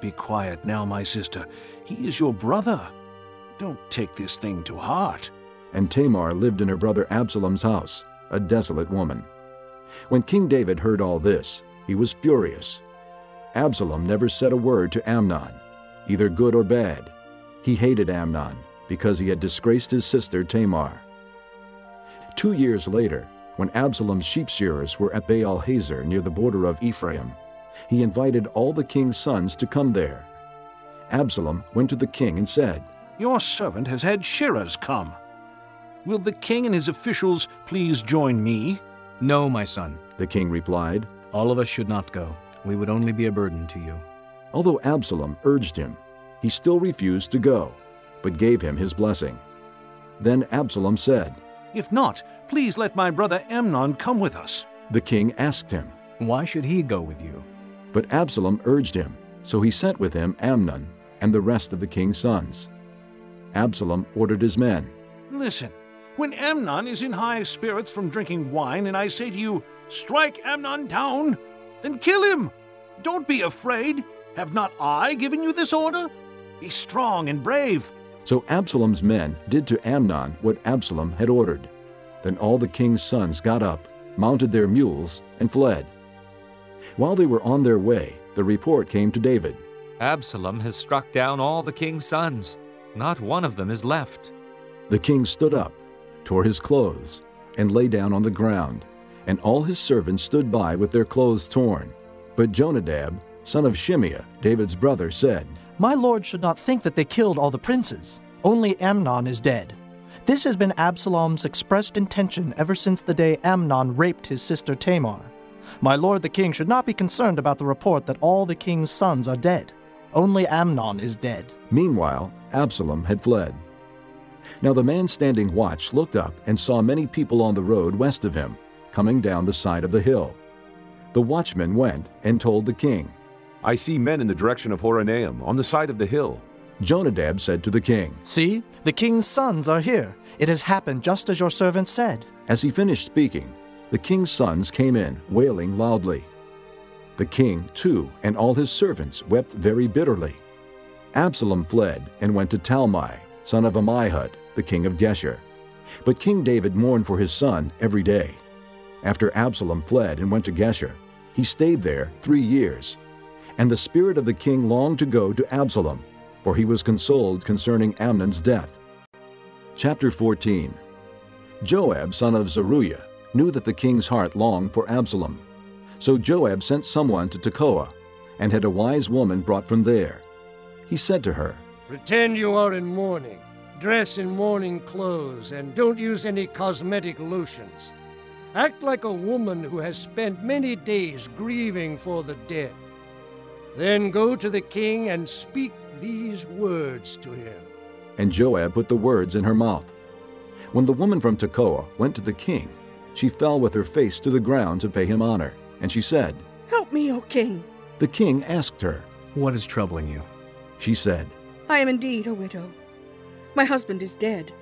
Be quiet now, my sister. He is your brother. Don't take this thing to heart. And Tamar lived in her brother Absalom's house, a desolate woman. When King David heard all this, he was furious. Absalom never said a word to Amnon, either good or bad. He hated Amnon because he had disgraced his sister Tamar. Two years later, when Absalom's sheep shearers were at Baal Hazor near the border of Ephraim, he invited all the king's sons to come there. Absalom went to the king and said, Your servant has had shearers come. Will the king and his officials please join me? No, my son, the king replied. All of us should not go. We would only be a burden to you. Although Absalom urged him, he still refused to go, but gave him his blessing. Then Absalom said, If not, please let my brother Amnon come with us. The king asked him, Why should he go with you? But Absalom urged him, so he sent with him Amnon and the rest of the king's sons. Absalom ordered his men, Listen, when Amnon is in high spirits from drinking wine, and I say to you, Strike Amnon down, then kill him. Don't be afraid. Have not I given you this order? Be strong and brave. So Absalom's men did to Amnon what Absalom had ordered. Then all the king's sons got up, mounted their mules, and fled. While they were on their way, the report came to David Absalom has struck down all the king's sons. Not one of them is left. The king stood up, tore his clothes, and lay down on the ground, and all his servants stood by with their clothes torn. But Jonadab, son of Shimeah, David's brother, said, My lord should not think that they killed all the princes. Only Amnon is dead. This has been Absalom's expressed intention ever since the day Amnon raped his sister Tamar. My lord the king should not be concerned about the report that all the king's sons are dead. Only Amnon is dead. Meanwhile, Absalom had fled. Now the man standing watch looked up and saw many people on the road west of him, coming down the side of the hill. The watchman went and told the king, I see men in the direction of Horonaim, on the side of the hill. Jonadab said to the king, See, the king's sons are here. It has happened just as your servant said. As he finished speaking, the king's sons came in, wailing loudly. The king, too, and all his servants wept very bitterly. Absalom fled and went to Talmai, son of Ammihud, the king of Geshur. But King David mourned for his son every day. After Absalom fled and went to Geshur, he stayed there three years. And the spirit of the king longed to go to Absalom, for he was consoled concerning Amnon's death. Chapter 14 Joab, son of Zeruiah, knew that the king's heart longed for Absalom. So Joab sent someone to Tekoa, and had a wise woman brought from there. He said to her, Pretend you are in mourning, dress in mourning clothes, and don't use any cosmetic lotions. Act like a woman who has spent many days grieving for the dead. Then go to the king and speak these words to him. And Joab put the words in her mouth. When the woman from Tekoa went to the king, she fell with her face to the ground to pay him honor, and she said, Help me, O king. The king asked her, What is troubling you? She said, I am indeed a widow. My husband is dead.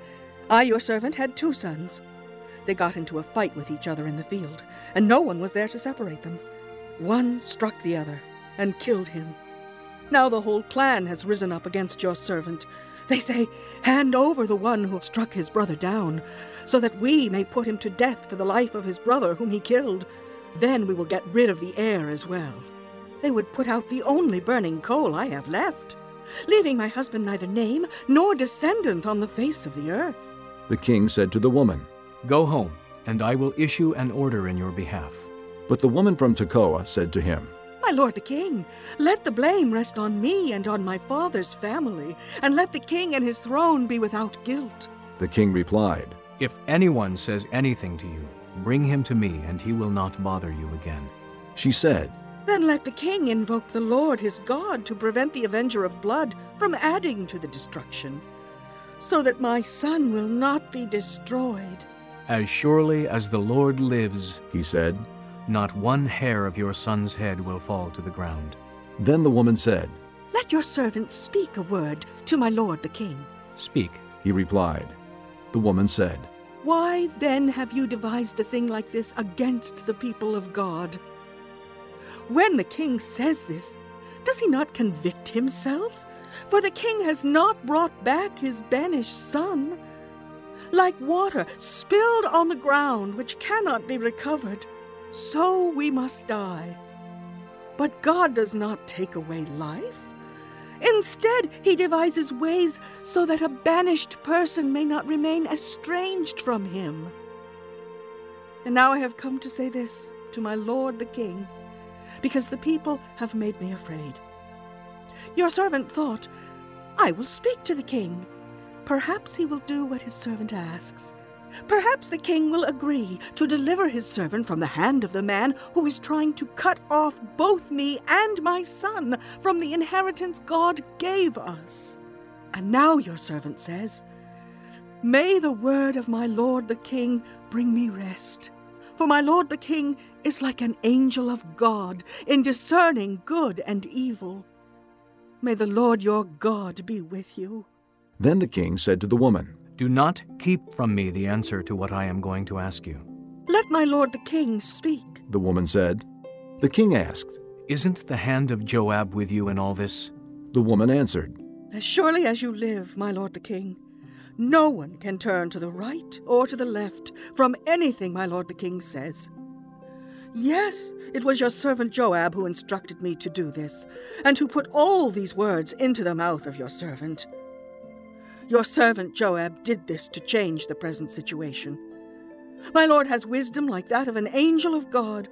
I, your servant, had two sons. They got into a fight with each other in the field, and no one was there to separate them. One struck the other and killed him. Now the whole clan has risen up against your servant. They say, Hand over the one who struck his brother down, so that we may put him to death for the life of his brother whom he killed. Then we will get rid of the heir as well. They would put out the only burning coal I have left, leaving my husband neither name nor descendant on the face of the earth. The king said to the woman, Go home, and I will issue an order in your behalf. But the woman from Tekoa said to him, My lord the king, let the blame rest on me and on my father's family, and let the king and his throne be without guilt. The king replied, If anyone says anything to you, bring him to me, and he will not bother you again. She said, Then let the king invoke the Lord his God to prevent the avenger of blood from adding to the destruction, so that my son will not be destroyed. As surely as the Lord lives, he said, not one hair of your son's head will fall to the ground. Then the woman said, Let your servant speak a word to my lord the king. Speak, he replied. The woman said, Why then have you devised a thing like this against the people of God? When the king says this, does he not convict himself? For the king has not brought back his banished son. Like water spilled on the ground, which cannot be recovered, so we must die. But God does not take away life. Instead, he devises ways so that a banished person may not remain estranged from him. And now I have come to say this to my lord the king, because the people have made me afraid. Your servant thought, I will speak to the king. Perhaps he will do what his servant asks. Perhaps the king will agree to deliver his servant from the hand of the man who is trying to cut off both me and my son from the inheritance God gave us. And now your servant says, May the word of my lord the king bring me rest. For my lord the king is like an angel of God in discerning good and evil. May the Lord your God be with you. Then the king said to the woman, Do not keep from me the answer to what I am going to ask you. Let my lord the king speak. The woman said. The king asked, Isn't the hand of Joab with you in all this? The woman answered, As surely as you live, my lord the king, no one can turn to the right or to the left from anything my lord the king says. Yes, it was your servant Joab who instructed me to do this, and who put all these words into the mouth of your servant. Your servant Joab did this to change the present situation. My lord has wisdom like that of an angel of God.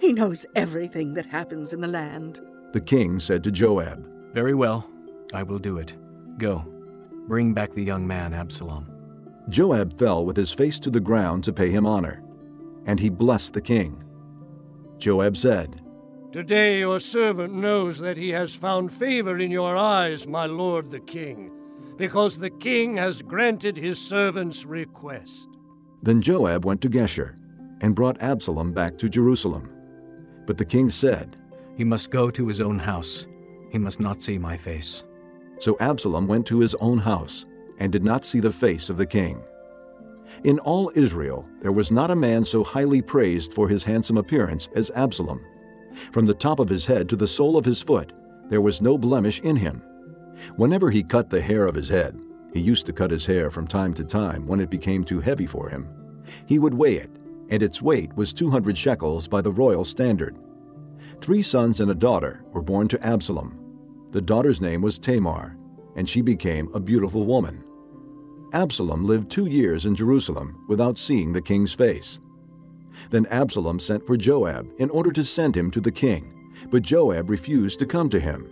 He knows everything that happens in the land. The king said to Joab, Very well, I will do it. Go, bring back the young man Absalom. Joab fell with his face to the ground to pay him honor, and he blessed the king. Joab said, Today your servant knows that he has found favor in your eyes, my lord the king, because the king has granted his servant's request. Then Joab went to Geshur and brought Absalom back to Jerusalem. But the king said, He must go to his own house. He must not see my face. So Absalom went to his own house and did not see the face of the king. In all Israel, there was not a man so highly praised for his handsome appearance as Absalom. From the top of his head to the sole of his foot, there was no blemish in him. Whenever he cut the hair of his head, he used to cut his hair from time to time when it became too heavy for him. He would weigh it, and its weight was 200 shekels by the royal standard. Three sons and a daughter were born to Absalom. The daughter's name was Tamar, and she became a beautiful woman. Absalom lived two years in Jerusalem without seeing the king's face. Then Absalom sent for Joab in order to send him to the king, but Joab refused to come to him.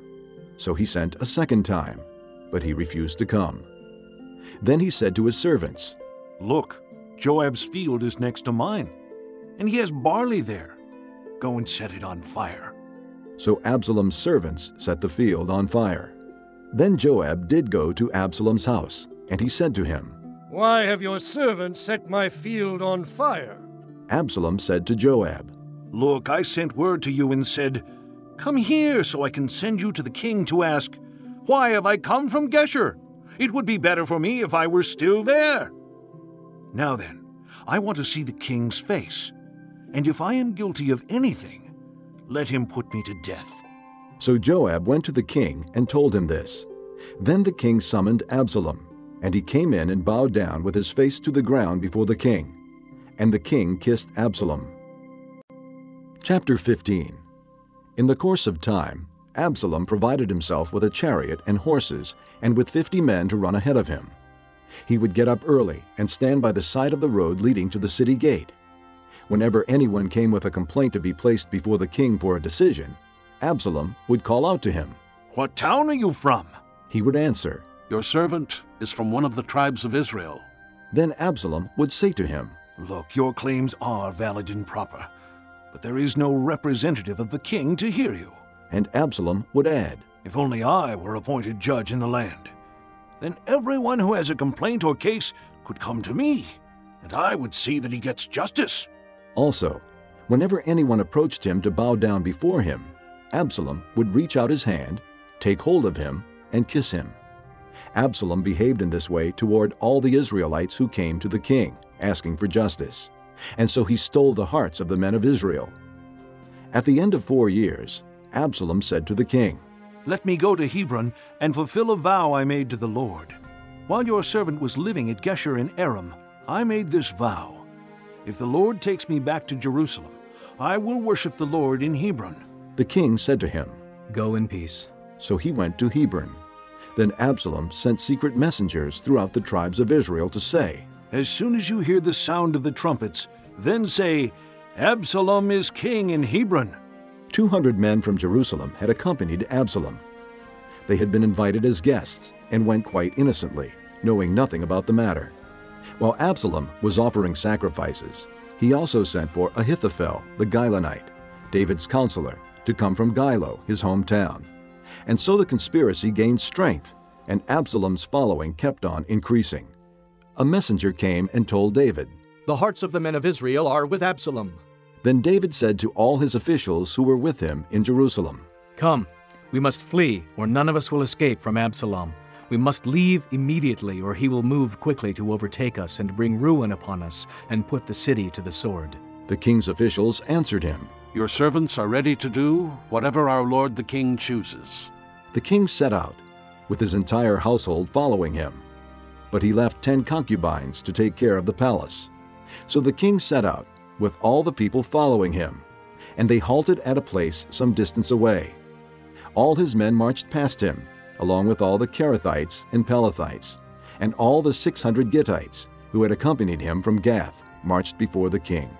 So he sent a second time, but he refused to come. Then he said to his servants, Look, Joab's field is next to mine, and he has barley there. Go and set it on fire. So Absalom's servants set the field on fire. Then Joab did go to Absalom's house, and he said to him, Why have your servants set my field on fire? Absalom said to Joab, Look, I sent word to you and said, Come here so I can send you to the king to ask, Why have I come from Geshur? It would be better for me if I were still there. Now then, I want to see the king's face, and if I am guilty of anything, let him put me to death. So Joab went to the king and told him this. Then the king summoned Absalom, and he came in and bowed down with his face to the ground before the king. And the king kissed Absalom. Chapter 15 In the course of time, Absalom provided himself with a chariot and horses, and with fifty men to run ahead of him. He would get up early and stand by the side of the road leading to the city gate. Whenever anyone came with a complaint to be placed before the king for a decision, Absalom would call out to him. What town are you from? He would answer, Your servant is from one of the tribes of Israel. Then Absalom would say to him, Look, your claims are valid and proper, but there is no representative of the king to hear you. And Absalom would add, If only I were appointed judge in the land, then everyone who has a complaint or case could come to me, and I would see that he gets justice. Also, whenever anyone approached him to bow down before him, Absalom would reach out his hand, take hold of him, and kiss him. Absalom behaved in this way toward all the Israelites who came to the king, asking for justice, and so he stole the hearts of the men of Israel. At the end of four years, Absalom said to the king, Let me go to Hebron and fulfill a vow I made to the Lord. While your servant was living at Geshur in Aram, I made this vow. If the Lord takes me back to Jerusalem, I will worship the Lord in Hebron. The king said to him, Go in peace. So he went to Hebron. Then Absalom sent secret messengers throughout the tribes of Israel to say, As soon as you hear the sound of the trumpets, then say, Absalom is king in Hebron. Two hundred men from Jerusalem had accompanied Absalom. They had been invited as guests and went quite innocently, knowing nothing about the matter. While Absalom was offering sacrifices, he also sent for Ahithophel the Gilonite, David's counselor, to come from Gilo, his hometown. And so the conspiracy gained strength, and Absalom's following kept on increasing. A messenger came and told David, The hearts of the men of Israel are with Absalom. Then David said to all his officials who were with him in Jerusalem, Come, we must flee, or none of us will escape from Absalom. We must leave immediately, or he will move quickly to overtake us and bring ruin upon us and put the city to the sword. The king's officials answered him, Your servants are ready to do whatever our lord the king chooses. The king set out, with his entire household following him. But he left ten concubines to take care of the palace. So the king set out, with all the people following him, and they halted at a place some distance away. All his men marched past him, along with all the Kerethites and Pelethites, and all the six hundred Gittites who had accompanied him from Gath marched before the king.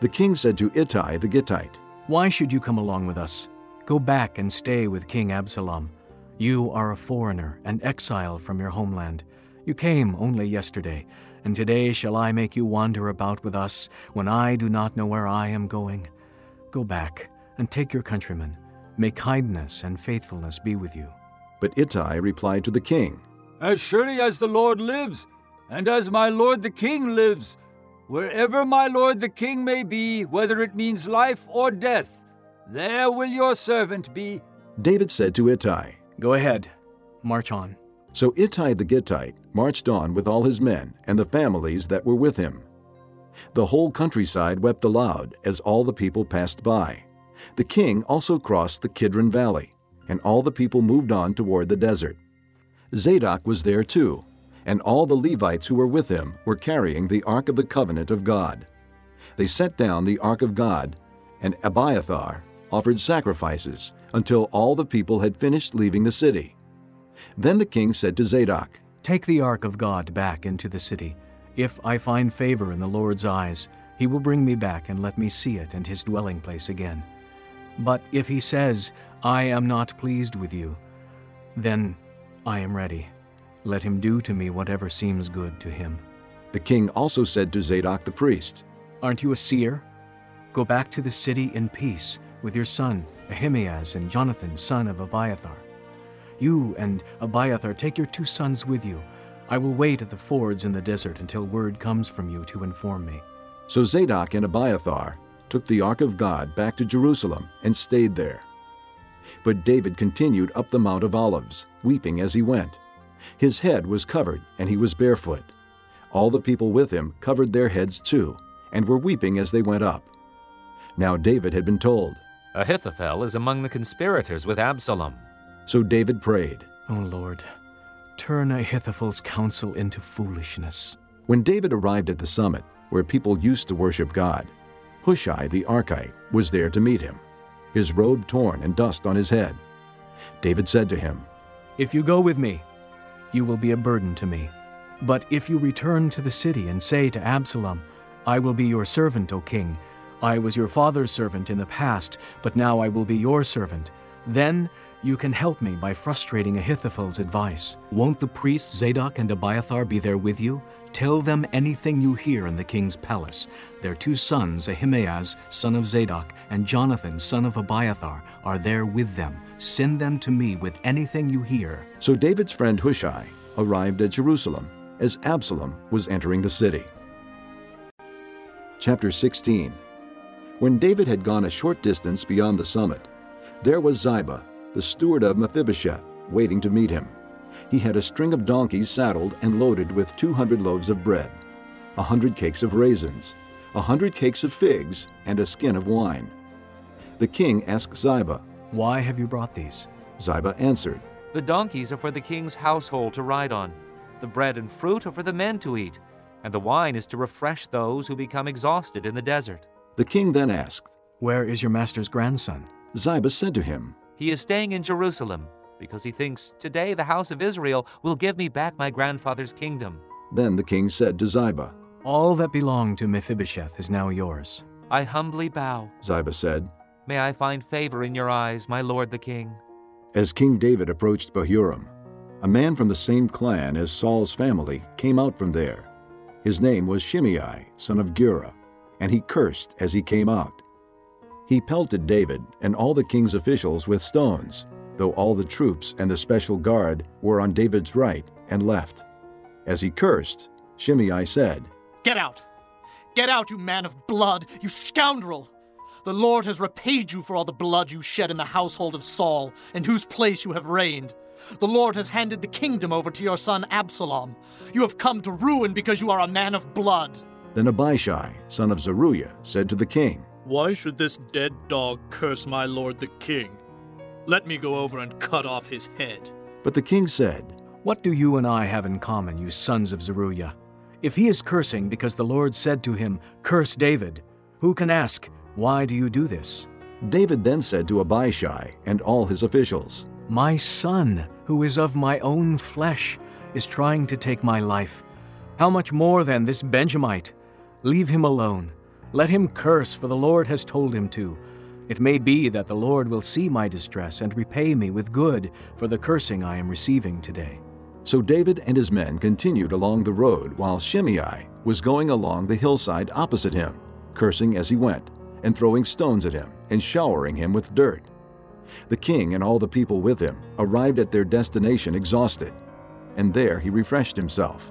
The king said to Ittai the Gittite, Why should you come along with us? Go back and stay with King Absalom. You are a foreigner and exile from your homeland. You came only yesterday, and today shall I make you wander about with us when I do not know where I am going? Go back and take your countrymen. May kindness and faithfulness be with you. But Ittai replied to the king, As surely as the Lord lives, and as my lord the king lives, wherever my lord the king may be, whether it means life or death, there will your servant be. David said to Ittai, Go ahead, march on. So Ittai the Gittite marched on with all his men and the families that were with him. The whole countryside wept aloud as all the people passed by. The king also crossed the Kidron Valley, and all the people moved on toward the desert. Zadok was there too, and all the Levites who were with him were carrying the Ark of the Covenant of God. They set down the Ark of God, and Abiathar offered sacrifices until all the people had finished leaving the city. Then the king said to Zadok, Take the Ark of God back into the city. If I find favor in the Lord's eyes, he will bring me back and let me see it and his dwelling place again. But if he says, I am not pleased with you, then I am ready. Let him do to me whatever seems good to him. The king also said to Zadok the priest, Aren't you a seer? Go back to the city in peace with your son Ahimaaz and Jonathan, son of Abiathar. You and Abiathar take your two sons with you. I will wait at the fords in the desert until word comes from you to inform me. So Zadok and Abiathar took the ark of God back to Jerusalem and stayed there. But David continued up the Mount of Olives, weeping as he went. His head was covered, and he was barefoot. All the people with him covered their heads too, and were weeping as they went up. Now David had been told, Ahithophel is among the conspirators with Absalom. So David prayed, O Lord, turn Ahithophel's counsel into foolishness. When David arrived at the summit, where people used to worship God, Hushai the Archite was there to meet him, his robe torn and dust on his head. David said to him, If you go with me, you will be a burden to me. But if you return to the city and say to Absalom, I will be your servant, O king, I was your father's servant in the past, but now I will be your servant, then you can help me by frustrating Ahithophel's advice. Won't the priests Zadok and Abiathar be there with you? Tell them anything you hear in the king's palace. Their two sons, Ahimaaz, son of Zadok, and Jonathan, son of Abiathar, are there with them. Send them to me with anything you hear. So David's friend Hushai arrived at Jerusalem as Absalom was entering the city. Chapter 16 When David had gone a short distance beyond the summit, there was Ziba, the steward of Mephibosheth, waiting to meet him. He had a string of donkeys saddled and loaded with 200 loaves of bread, a hundred cakes of raisins, a hundred cakes of figs, and a skin of wine. The king asked Ziba, Why have you brought these? Ziba answered, The donkeys are for the king's household to ride on. The bread and fruit are for the men to eat, and the wine is to refresh those who become exhausted in the desert. The king then asked, Where is your master's grandson? Ziba said to him, He is staying in Jerusalem because he thinks, Today the house of Israel will give me back my grandfather's kingdom. Then the king said to Ziba, All that belonged to Mephibosheth is now yours. I humbly bow. Ziba said, May I find favor in your eyes, my lord the king. As King David approached Bahurim, a man from the same clan as Saul's family came out from there. His name was Shimei, son of Gera, and he cursed as he came out. He pelted David and all the king's officials with stones, though all the troops and the special guard were on David's right and left. As he cursed, Shimei said, Get out! Get out, you man of blood, you scoundrel! The Lord has repaid you for all the blood you shed in the household of Saul, in whose place you have reigned. The Lord has handed the kingdom over to your son Absalom. You have come to ruin because you are a man of blood. Then Abishai, son of Zeruiah, said to the king, Why should this dead dog curse my lord the king? Let me go over and cut off his head. But the king said, What do you and I have in common, you sons of Zeruiah? If he is cursing because the Lord said to him, Curse David, who can ask, Why do you do this? David then said to Abishai and all his officials, My son, who is of my own flesh, is trying to take my life. How much more then this Benjamite? Leave him alone. Let him curse, for the Lord has told him to. It may be that the Lord will see my distress and repay me with good for the cursing I am receiving today. So David and his men continued along the road while Shimei was going along the hillside opposite him, cursing as he went, and throwing stones at him, and showering him with dirt. The king and all the people with him arrived at their destination exhausted, and there he refreshed himself.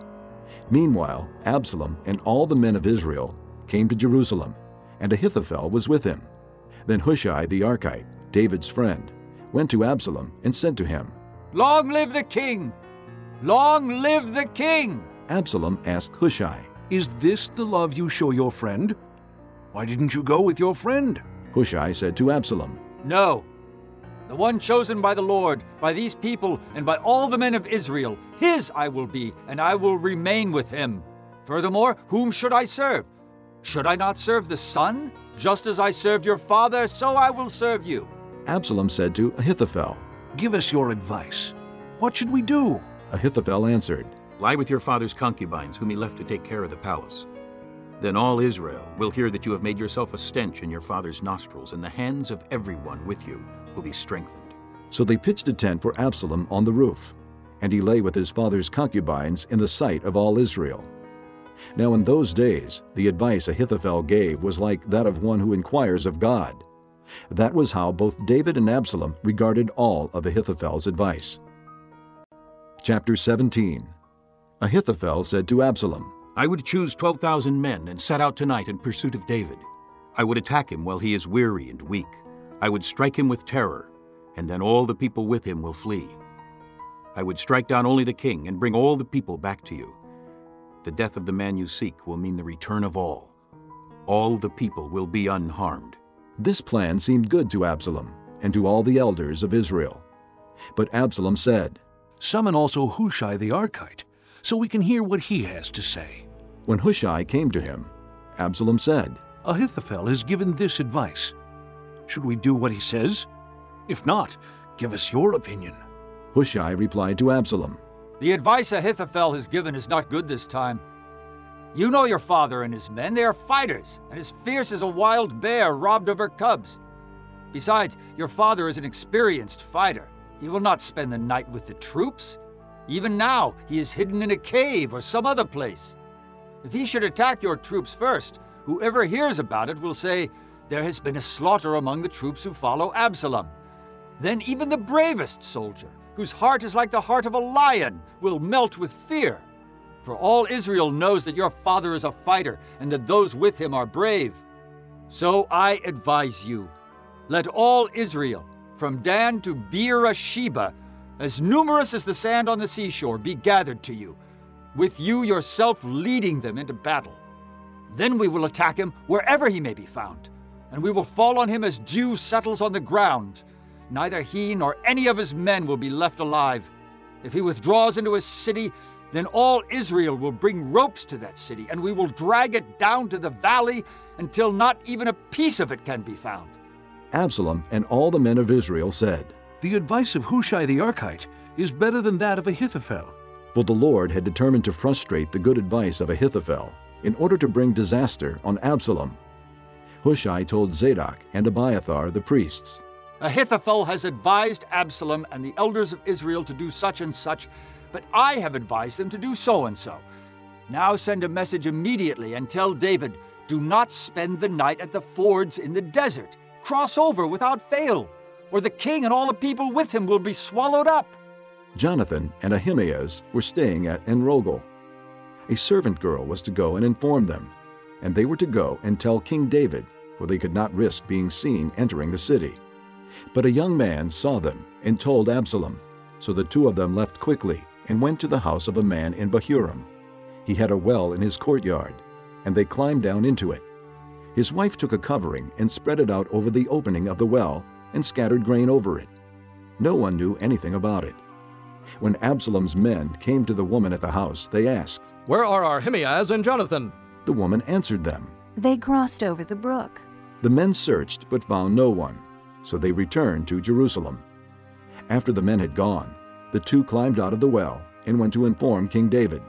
Meanwhile, Absalom and all the men of Israel came to Jerusalem, and Ahithophel was with him. Then Hushai the Archite, David's friend, went to Absalom and said to him, Long live the king! Long live the king! Absalom asked Hushai, Is this the love you show your friend? Why didn't you go with your friend? Hushai said to Absalom, No. The one chosen by the Lord, by these people, and by all the men of Israel, his I will be, and I will remain with him. Furthermore, whom should I serve? Should I not serve the son? Just as I served your father, so I will serve you. Absalom said to Ahithophel, Give us your advice. What should we do? Ahithophel answered, Lie with your father's concubines, whom he left to take care of the palace. Then all Israel will hear that you have made yourself a stench in your father's nostrils, and the hands of everyone with you will be strengthened. So they pitched a tent for Absalom on the roof, and he lay with his father's concubines in the sight of all Israel. Now in those days, the advice Ahithophel gave was like that of one who inquires of God. That was how both David and Absalom regarded all of Ahithophel's advice. Chapter 17 Ahithophel said to Absalom, I would choose 12,000 men and set out tonight in pursuit of David. I would attack him while he is weary and weak. I would strike him with terror, and then all the people with him will flee. I would strike down only the king and bring all the people back to you. The death of the man you seek will mean the return of all. All the people will be unharmed. This plan seemed good to Absalom and to all the elders of Israel. But Absalom said, Summon also Hushai the Archite, so we can hear what he has to say. When Hushai came to him, Absalom said, Ahithophel has given this advice. Should we do what he says? If not, give us your opinion. Hushai replied to Absalom, The advice Ahithophel has given is not good this time. You know your father and his men. They are fighters, and as fierce as a wild bear robbed of her cubs. Besides, your father is an experienced fighter. He will not spend the night with the troops. Even now, he is hidden in a cave or some other place. If he should attack your troops first, whoever hears about it will say, There has been a slaughter among the troops who follow Absalom. Then even the bravest soldier, whose heart is like the heart of a lion, will melt with fear. For all Israel knows that your father is a fighter and that those with him are brave. So I advise you let all Israel, from Dan to Beersheba, as numerous as the sand on the seashore, be gathered to you, with you yourself leading them into battle. Then we will attack him wherever he may be found, and we will fall on him as dew settles on the ground. Neither he nor any of his men will be left alive. If he withdraws into his city, then all Israel will bring ropes to that city, and we will drag it down to the valley until not even a piece of it can be found. Absalom and all the men of Israel said, The advice of Hushai the Archite is better than that of Ahithophel. For the Lord had determined to frustrate the good advice of Ahithophel in order to bring disaster on Absalom. Hushai told Zadok and Abiathar the priests, Ahithophel has advised Absalom and the elders of Israel to do such and such, but I have advised them to do so and so. Now send a message immediately and tell David, Do not spend the night at the fords in the desert. Cross over without fail, or the king and all the people with him will be swallowed up. Jonathan and Ahimaaz were staying at Enrogel. A servant girl was to go and inform them, and they were to go and tell King David, for they could not risk being seen entering the city. But a young man saw them and told Absalom. So the two of them left quickly and went to the house of a man in Bahurim. He had a well in his courtyard, and they climbed down into it. His wife took a covering and spread it out over the opening of the well and scattered grain over it. No one knew anything about it. When Absalom's men came to the woman at the house, they asked, Where are Ahimaaz and Jonathan? The woman answered them, They crossed over the brook. The men searched but found no one, so they returned to Jerusalem. After the men had gone, the two climbed out of the well and went to inform King David.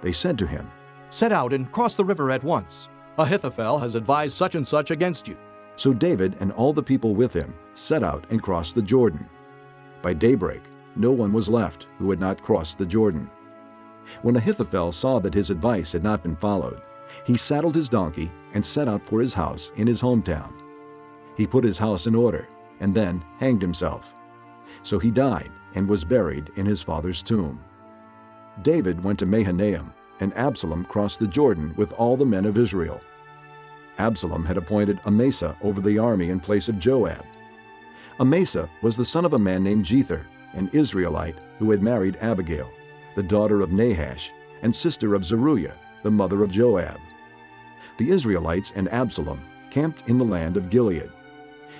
They said to him, Set out and cross the river at once. Ahithophel has advised such and such against you. So David and all the people with him set out and crossed the Jordan. By daybreak, no one was left who had not crossed the Jordan. When Ahithophel saw that his advice had not been followed, he saddled his donkey and set out for his house in his hometown. He put his house in order and then hanged himself. So he died and was buried in his father's tomb. David went to Mahanaim, and Absalom crossed the Jordan with all the men of Israel. Absalom had appointed Amasa over the army in place of Joab. Amasa was the son of a man named Jether, an Israelite who had married Abigail, the daughter of Nahash and sister of Zeruiah, the mother of Joab. The Israelites and Absalom camped in the land of Gilead.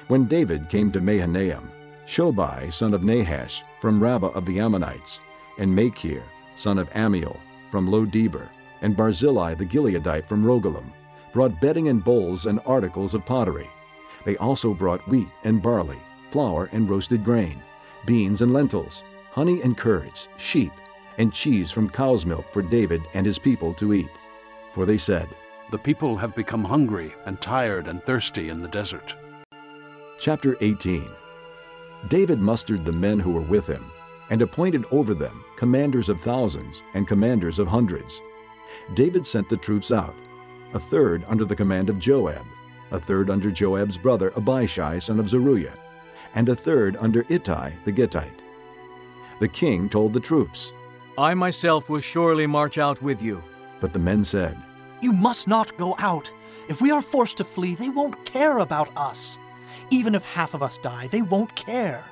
When David came to Mahanaim, Shobai, son of Nahash, from Rabbah of the Ammonites, and Machir, son of Ammiel, from Lo-debar, and Barzillai the Gileadite from Rogelim, brought bedding and bowls and articles of pottery. They also brought wheat and barley, flour and roasted grain, beans and lentils, honey and curds, sheep, and cheese from cow's milk for David and his people to eat. For they said, The people have become hungry and tired and thirsty in the desert. Chapter 18 David mustered the men who were with him, and appointed over them commanders of thousands and commanders of hundreds. David sent the troops out, a third under the command of Joab, a third under Joab's brother Abishai son of Zeruiah, and a third under Ittai the Gittite. The king told the troops, I myself will surely march out with you. But the men said, You must not go out. If we are forced to flee, they won't care about us. Even if half of us die, they won't care.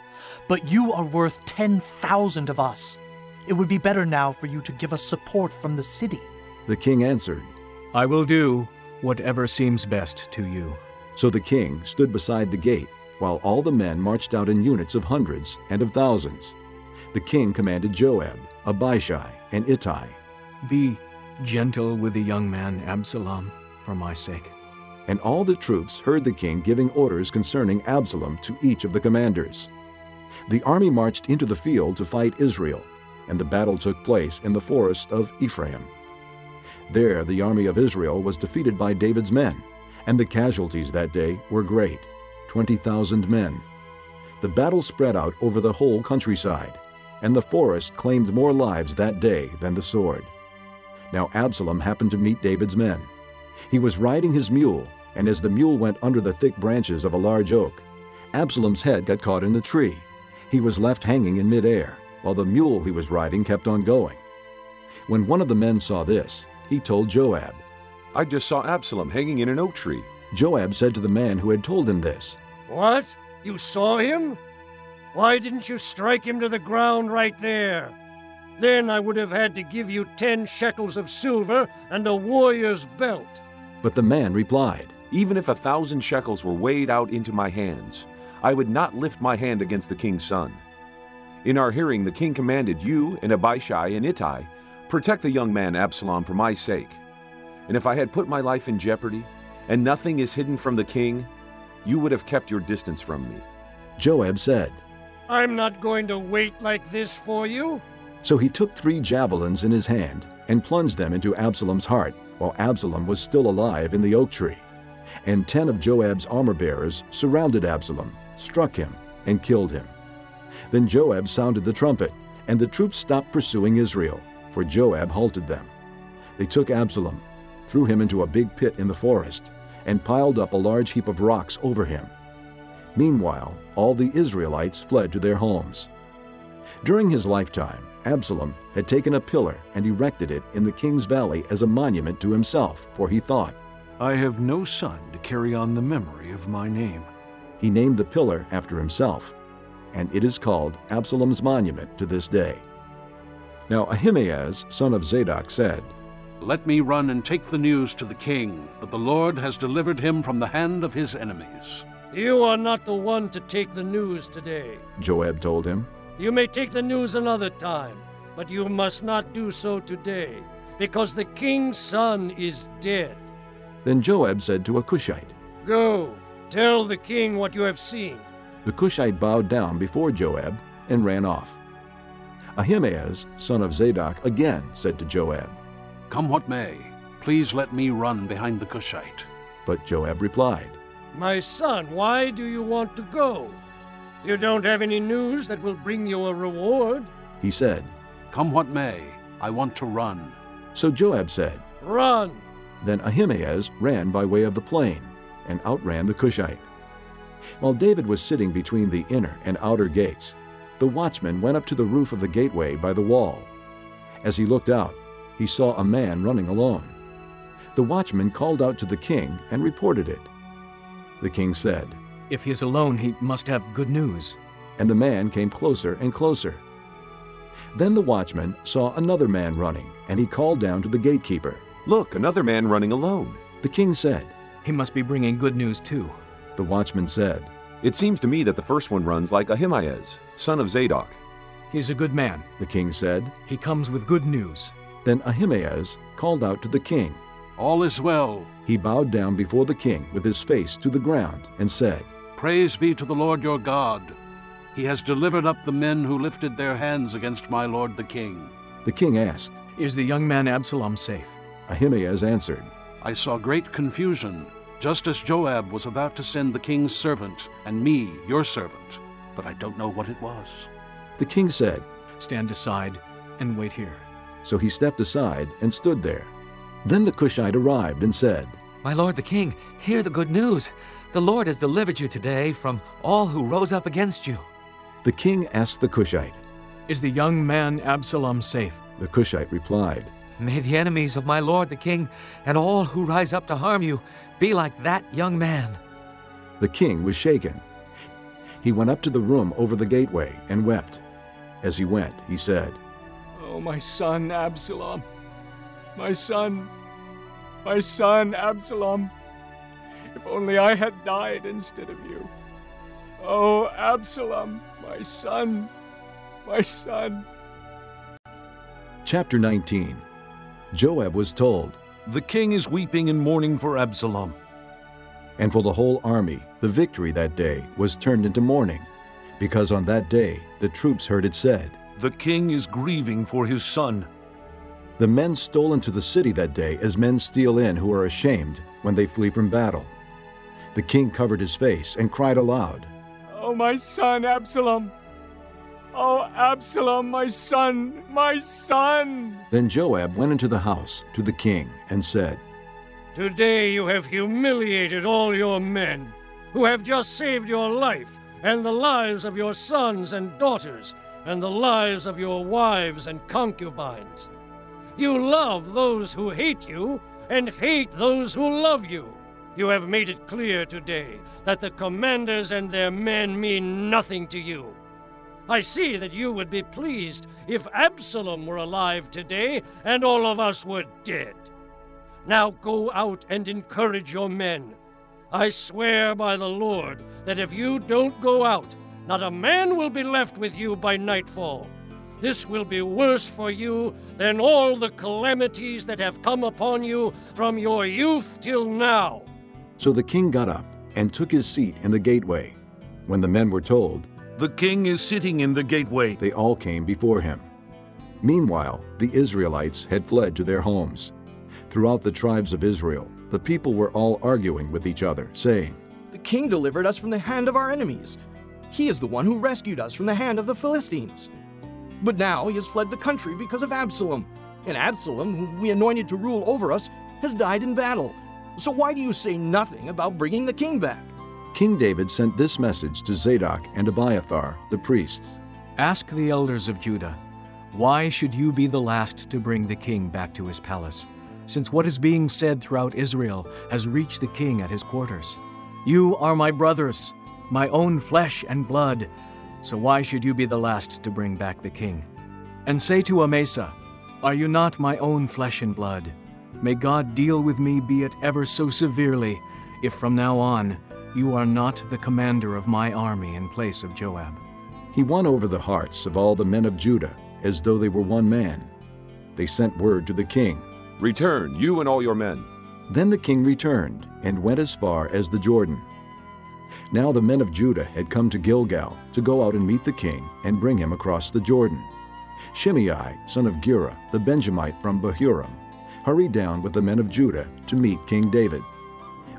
But you are worth 10,000 of us. It would be better now for you to give us support from the city. The king answered, I will do whatever seems best to you. So the king stood beside the gate, while all the men marched out in units of hundreds and of thousands. The king commanded Joab, Abishai, and Ittai, Be gentle with the young man Absalom for my sake. And all the troops heard the king giving orders concerning Absalom to each of the commanders. The army marched into the field to fight Israel, and the battle took place in the forest of Ephraim. There the army of Israel was defeated by David's men, and the casualties that day were great 20,000 men. The battle spread out over the whole countryside, and the forest claimed more lives that day than the sword. Now Absalom happened to meet David's men. He was riding his mule, and as the mule went under the thick branches of a large oak, Absalom's head got caught in the tree. He was left hanging in midair, while the mule he was riding kept on going. When one of the men saw this, he told Joab. I just saw Absalom hanging in an oak tree. Joab said to the man who had told him this, What? You saw him? Why didn't you strike him to the ground right there? Then I would have had to give you ten shekels of silver and a warrior's belt. But the man replied, Even if a thousand shekels were weighed out into my hands, I would not lift my hand against the king's son. In our hearing, the king commanded you and Abishai and Ittai, Protect the young man Absalom for my sake. And if I had put my life in jeopardy, and nothing is hidden from the king, you would have kept your distance from me. Joab said, I'm not going to wait like this for you. So he took three javelins in his hand and plunged them into Absalom's heart while Absalom was still alive in the oak tree. And ten of Joab's armor bearers surrounded Absalom, struck him, and killed him. Then Joab sounded the trumpet, and the troops stopped pursuing Israel, for Joab halted them. They took Absalom, threw him into a big pit in the forest, and piled up a large heap of rocks over him. Meanwhile, all the Israelites fled to their homes. During his lifetime, Absalom had taken a pillar and erected it in the king's valley as a monument to himself, for he thought, I have no son to carry on the memory of my name. He named the pillar after himself, and it is called Absalom's monument to this day. Now Ahimaaz, son of Zadok, said, Let me run and take the news to the king that the Lord has delivered him from the hand of his enemies. You are not the one to take the news today. Joab told him. You may take the news another time, but you must not do so today, because the king's son is dead. Then Joab said to a Cushite, Go, tell the king what you have seen. The Cushite bowed down before Joab and ran off. Ahimaaz, son of Zadok, again said to Joab, Come what may, please let me run behind the Cushite. But Joab replied, My son, why do you want to go? You don't have any news that will bring you a reward. He said, Come what may, I want to run. So Joab said, Run. Then Ahimaaz ran by way of the plain and outran the Cushite. While David was sitting between the inner and outer gates, the watchman went up to the roof of the gateway by the wall. As he looked out, he saw a man running alone. The watchman called out to the king and reported it. The king said, If he is alone, he must have good news. And the man came closer and closer. Then the watchman saw another man running, and he called down to the gatekeeper. Look, another man running alone. The king said, He must be bringing good news too. The watchman said, It seems to me that the first one runs like Ahimaaz, son of Zadok. He's a good man. The king said, He comes with good news. Then Ahimaaz called out to the king. All is well. He bowed down before the king with his face to the ground and said, Praise be to the Lord your God. He has delivered up the men who lifted their hands against my lord the king. The king asked, Is the young man Absalom safe? Ahimaaz answered, I saw great confusion, just as Joab was about to send the king's servant and me, your servant, but I don't know what it was. The king said, Stand aside and wait here. So he stepped aside and stood there. Then the Cushite arrived and said, My lord the king, hear the good news. The Lord has delivered you today from all who rose up against you. The king asked the Cushite, Is the young man Absalom safe? The Cushite replied, May the enemies of my lord the king and all who rise up to harm you be like that young man. The king was shaken. He went up to the room over the gateway and wept. As he went, he said, Oh, my son Absalom, my son, my son Absalom, if only I had died instead of you. Oh, Absalom, my son, my son. Chapter 19 Joab was told, The king is weeping and mourning for Absalom. And for the whole army, the victory that day was turned into mourning, because on that day the troops heard it said, The king is grieving for his son. The men stole into the city that day as men steal in who are ashamed when they flee from battle. The king covered his face and cried aloud, Oh, my son Absalom! Oh, Absalom, my son, my son! Then Joab went into the house to the king and said, Today you have humiliated all your men, who have just saved your life, and the lives of your sons and daughters, and the lives of your wives and concubines. You love those who hate you, and hate those who love you. You have made it clear today that the commanders and their men mean nothing to you. I see that you would be pleased if Absalom were alive today and all of us were dead. Now go out and encourage your men. I swear by the Lord that if you don't go out, not a man will be left with you by nightfall. This will be worse for you than all the calamities that have come upon you from your youth till now. So the king got up and took his seat in the gateway. When the men were told, The king is sitting in the gateway, they all came before him. Meanwhile, the Israelites had fled to their homes. Throughout the tribes of Israel, the people were all arguing with each other, saying, The king delivered us from the hand of our enemies. He is the one who rescued us from the hand of the Philistines. But now he has fled the country because of Absalom. And Absalom, whom we anointed to rule over us, has died in battle. So why do you say nothing about bringing the king back? King David sent this message to Zadok and Abiathar, the priests Ask the elders of Judah, why should you be the last to bring the king back to his palace, since what is being said throughout Israel has reached the king at his quarters? You are my brothers, my own flesh and blood, so why should you be the last to bring back the king? And say to Amasa, Are you not my own flesh and blood? May God deal with me, be it ever so severely, if from now on you are not the commander of my army in place of Joab. He won over the hearts of all the men of Judah as though they were one man. They sent word to the king Return, you and all your men. Then the king returned and went as far as the Jordan. Now the men of Judah had come to Gilgal to go out and meet the king and bring him across the Jordan. Shimei, son of Gera, the Benjamite from Bahurim, hurried down with the men of Judah to meet King David.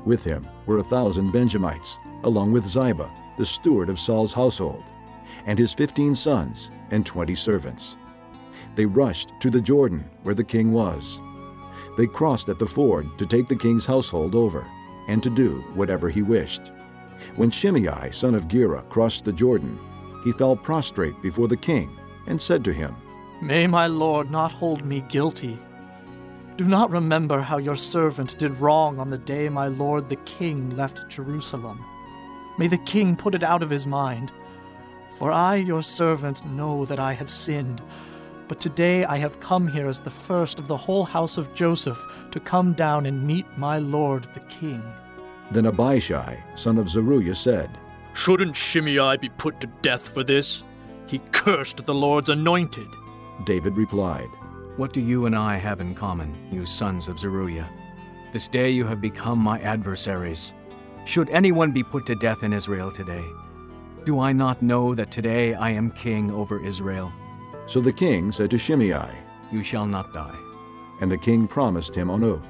With him were a thousand Benjamites, along with Ziba, the steward of Saul's household, and his fifteen sons and twenty servants. They rushed to the Jordan where the king was. They crossed at the ford to take the king's household over, and to do whatever he wished. When Shimei, son of Gera, crossed the Jordan, he fell prostrate before the king and said to him, May my lord not hold me guilty. Do not remember how your servant did wrong on the day my lord the king left Jerusalem. May the king put it out of his mind. For I, your servant, know that I have sinned. But today I have come here as the first of the whole house of Joseph to come down and meet my lord the king. Then Abishai, son of Zeruiah, said, Shouldn't Shimei be put to death for this? He cursed the Lord's anointed. David replied, What do you and I have in common, you sons of Zeruiah? This day you have become my adversaries. Should anyone be put to death in Israel today? Do I not know that today I am king over Israel? So the king said to Shimei, You shall not die. And the king promised him on oath.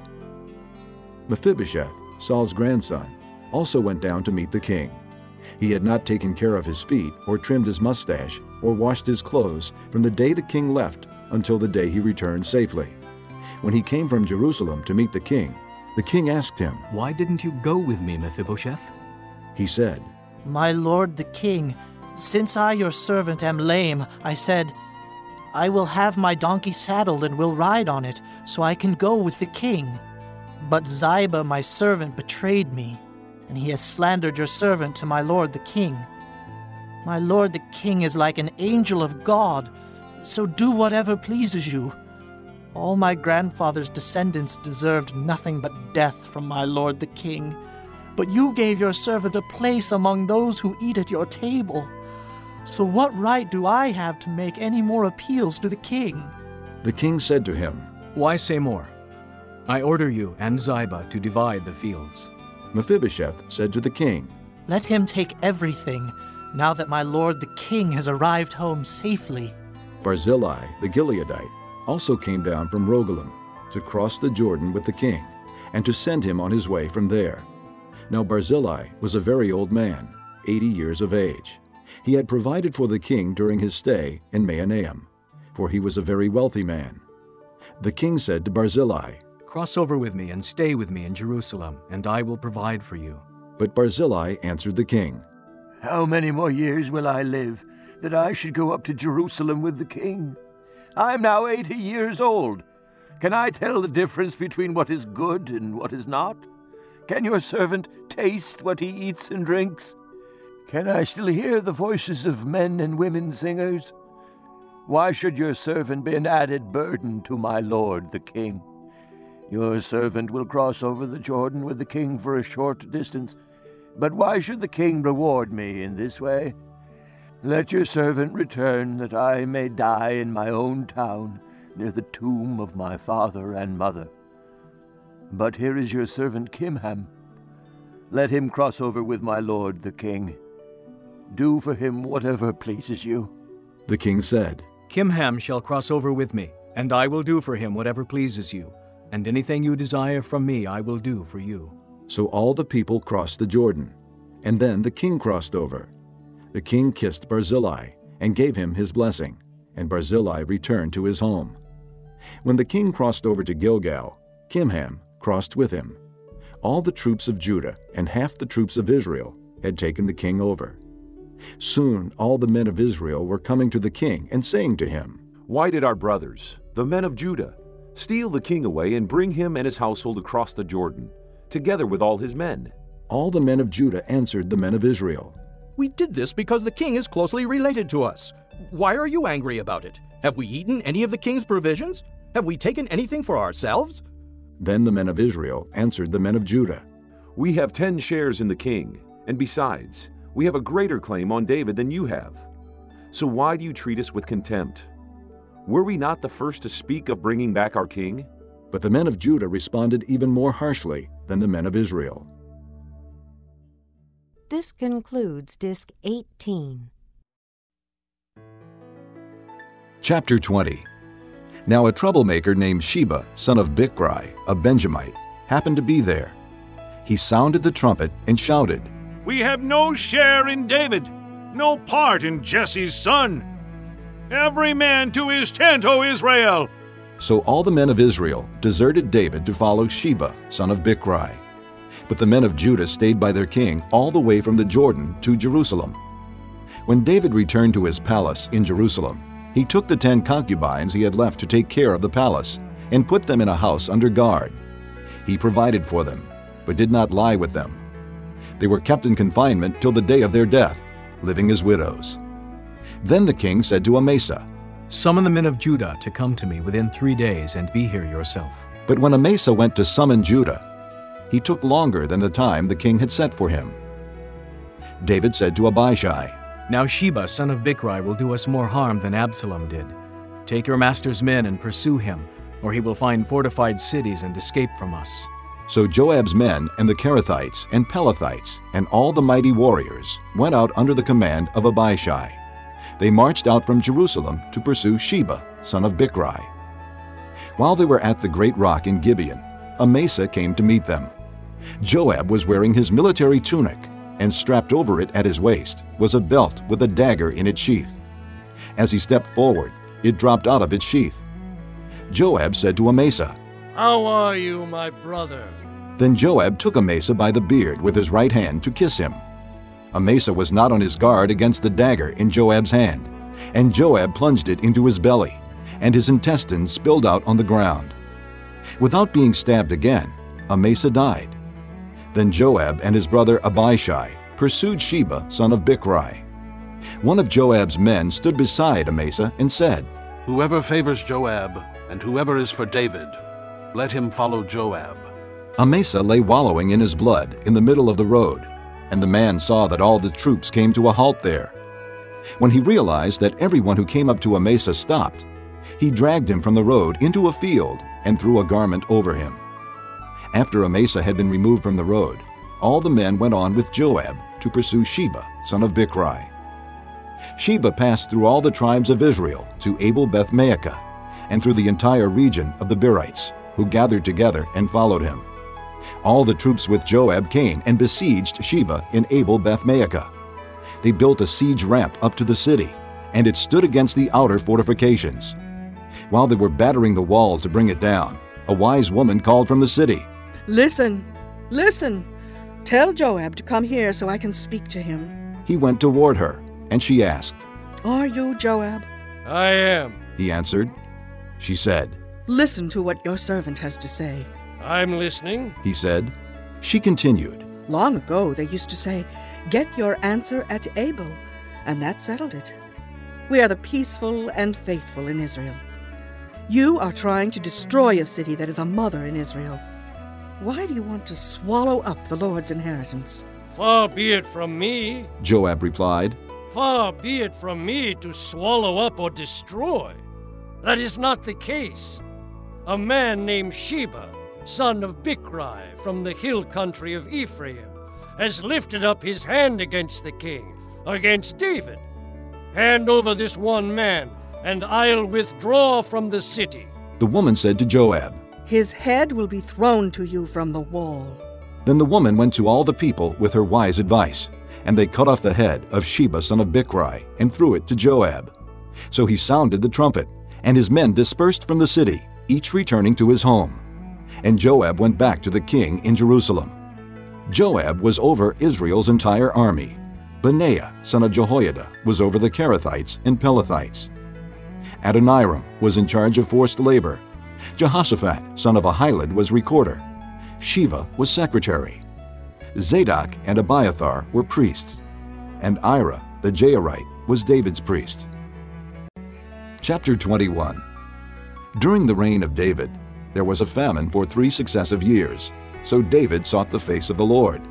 Mephibosheth, Saul's grandson, also went down to meet the king. He had not taken care of his feet, or trimmed his mustache, or washed his clothes from the day the king left until the day he returned safely. When he came from Jerusalem to meet the king, the king asked him, Why didn't you go with me, Mephibosheth? He said, My lord the king, since I your servant am lame, I said, I will have my donkey saddled and will ride on it, so I can go with the king. But Ziba my servant betrayed me, and he has slandered your servant to my lord the king. My lord the king is like an angel of God, so do whatever pleases you. All my grandfather's descendants deserved nothing but death from my lord the king. But you gave your servant a place among those who eat at your table. So what right do I have to make any more appeals to the king? The king said to him, Why say more? I order you and Ziba to divide the fields. Mephibosheth said to the king, Let him take everything, now that my lord the king has arrived home safely. Barzillai the Gileadite also came down from Rogelim to cross the Jordan with the king, and to send him on his way from there. Now Barzillai was a very old man, eighty years of age. He had provided for the king during his stay in Mahanaim, for he was a very wealthy man. The king said to Barzillai, Cross over with me and stay with me in Jerusalem, and I will provide for you. But Barzillai answered the king, How many more years will I live that I should go up to Jerusalem with the king? I am now eighty years old. Can I tell the difference between what is good and what is not? Can your servant taste what he eats and drinks? Can I still hear the voices of men and women singers? Why should your servant be an added burden to my lord the king? Your servant will cross over the Jordan with the king for a short distance. But why should the king reward me in this way? Let your servant return that I may die in my own town near the tomb of my father and mother. But here is your servant Kimham. Let him cross over with my lord the king. Do for him whatever pleases you. The king said, Kimham shall cross over with me, and I will do for him whatever pleases you, and anything you desire from me I will do for you. So all the people crossed the Jordan, and then the king crossed over. The king kissed Barzillai and gave him his blessing, and Barzillai returned to his home. When the king crossed over to Gilgal, Kimham crossed with him. All the troops of Judah and half the troops of Israel had taken the king over. Soon all the men of Israel were coming to the king and saying to him, Why did our brothers, the men of Judah, steal the king away and bring him and his household across the Jordan, together with all his men? All the men of Judah answered the men of Israel, We did this because the king is closely related to us. Why are you angry about it? Have we eaten any of the king's provisions? Have we taken anything for ourselves? Then the men of Israel answered the men of Judah, We have ten shares in the king, and besides, we have a greater claim on David than you have. So why do you treat us with contempt? Were we not the first to speak of bringing back our king? But the men of Judah responded even more harshly than the men of Israel. This concludes Disc 18. Chapter 20 Now a troublemaker named Sheba, son of Bichri, a Benjamite, happened to be there. He sounded the trumpet and shouted, We have no share in David, no part in Jesse's son. Every man to his tent, O Israel! So all the men of Israel deserted David to follow Sheba, son of Bichri. But the men of Judah stayed by their king all the way from the Jordan to Jerusalem. When David returned to his palace in Jerusalem, he took the ten concubines he had left to take care of the palace and put them in a house under guard. He provided for them, but did not lie with them. They were kept in confinement till the day of their death, living as widows. Then the king said to Amasa, Summon the men of Judah to come to me within three days and be here yourself. But when Amasa went to summon Judah, he took longer than the time the king had set for him. David said to Abishai, Now Sheba, son of Bichri, will do us more harm than Absalom did. Take your master's men and pursue him, or he will find fortified cities and escape from us. So Joab's men and the Kerethites and Pelethites and all the mighty warriors went out under the command of Abishai. They marched out from Jerusalem to pursue Sheba, son of Bichri. While they were at the great rock in Gibeon, Amasa came to meet them. Joab was wearing his military tunic, and strapped over it at his waist was a belt with a dagger in its sheath. As he stepped forward, it dropped out of its sheath. Joab said to Amasa, How are you, my brother? Then Joab took Amasa by the beard with his right hand to kiss him. Amasa was not on his guard against the dagger in Joab's hand, and Joab plunged it into his belly, and his intestines spilled out on the ground. Without being stabbed again, Amasa died. Then Joab and his brother Abishai pursued Sheba, son of Bichri. One of Joab's men stood beside Amasa and said, Whoever favors Joab, and whoever is for David, let him follow Joab. Amasa lay wallowing in his blood in the middle of the road, and the man saw that all the troops came to a halt there. When he realized that everyone who came up to Amasa stopped, he dragged him from the road into a field and threw a garment over him. After Amasa had been removed from the road, all the men went on with Joab to pursue Sheba, son of Bichri. Sheba passed through all the tribes of Israel to Abel Beth Maacah, and through the entire region of the Berites, who gathered together and followed him. All the troops with Joab came and besieged Sheba in Abel Beth Maacah. They built a siege ramp up to the city, and it stood against the outer fortifications. While they were battering the wall to bring it down, a wise woman called from the city. Listen, listen. Tell Joab to come here so I can speak to him. He went toward her, and she asked, Are you Joab? I am. He answered. She said, Listen to what your servant has to say. I'm listening. He said. She continued, Long ago they used to say, get your answer at Abel, and that settled it. We are the peaceful and faithful in Israel. You are trying to destroy a city that is a mother in Israel. Why do you want to swallow up the Lord's inheritance? Far be it from me, Joab replied. far be it from me to swallow up or destroy. That is not the case. A man named Sheba, son of Bichri from the hill country of Ephraim, has lifted up his hand against the king, against David. Hand over this one man, and I'll withdraw from the city. The woman said to Joab. His head will be thrown to you from the wall. Then the woman went to all the people with her wise advice, and they cut off the head of Sheba son of Bichri and threw it to Joab. So he sounded the trumpet, and his men dispersed from the city, each returning to his home. And Joab went back to the king in Jerusalem. Joab was over Israel's entire army. Benaiah, son of Jehoiada, was over the Kerethites and Pelethites. Adoniram was in charge of forced labor. Jehoshaphat, son of Ahilud, was recorder. Sheva was secretary. Zadok and Abiathar were priests. And Ira, the Jairite, was David's priest. Chapter 21 During the reign of David, there was a famine for three successive years. So David sought the face of the Lord.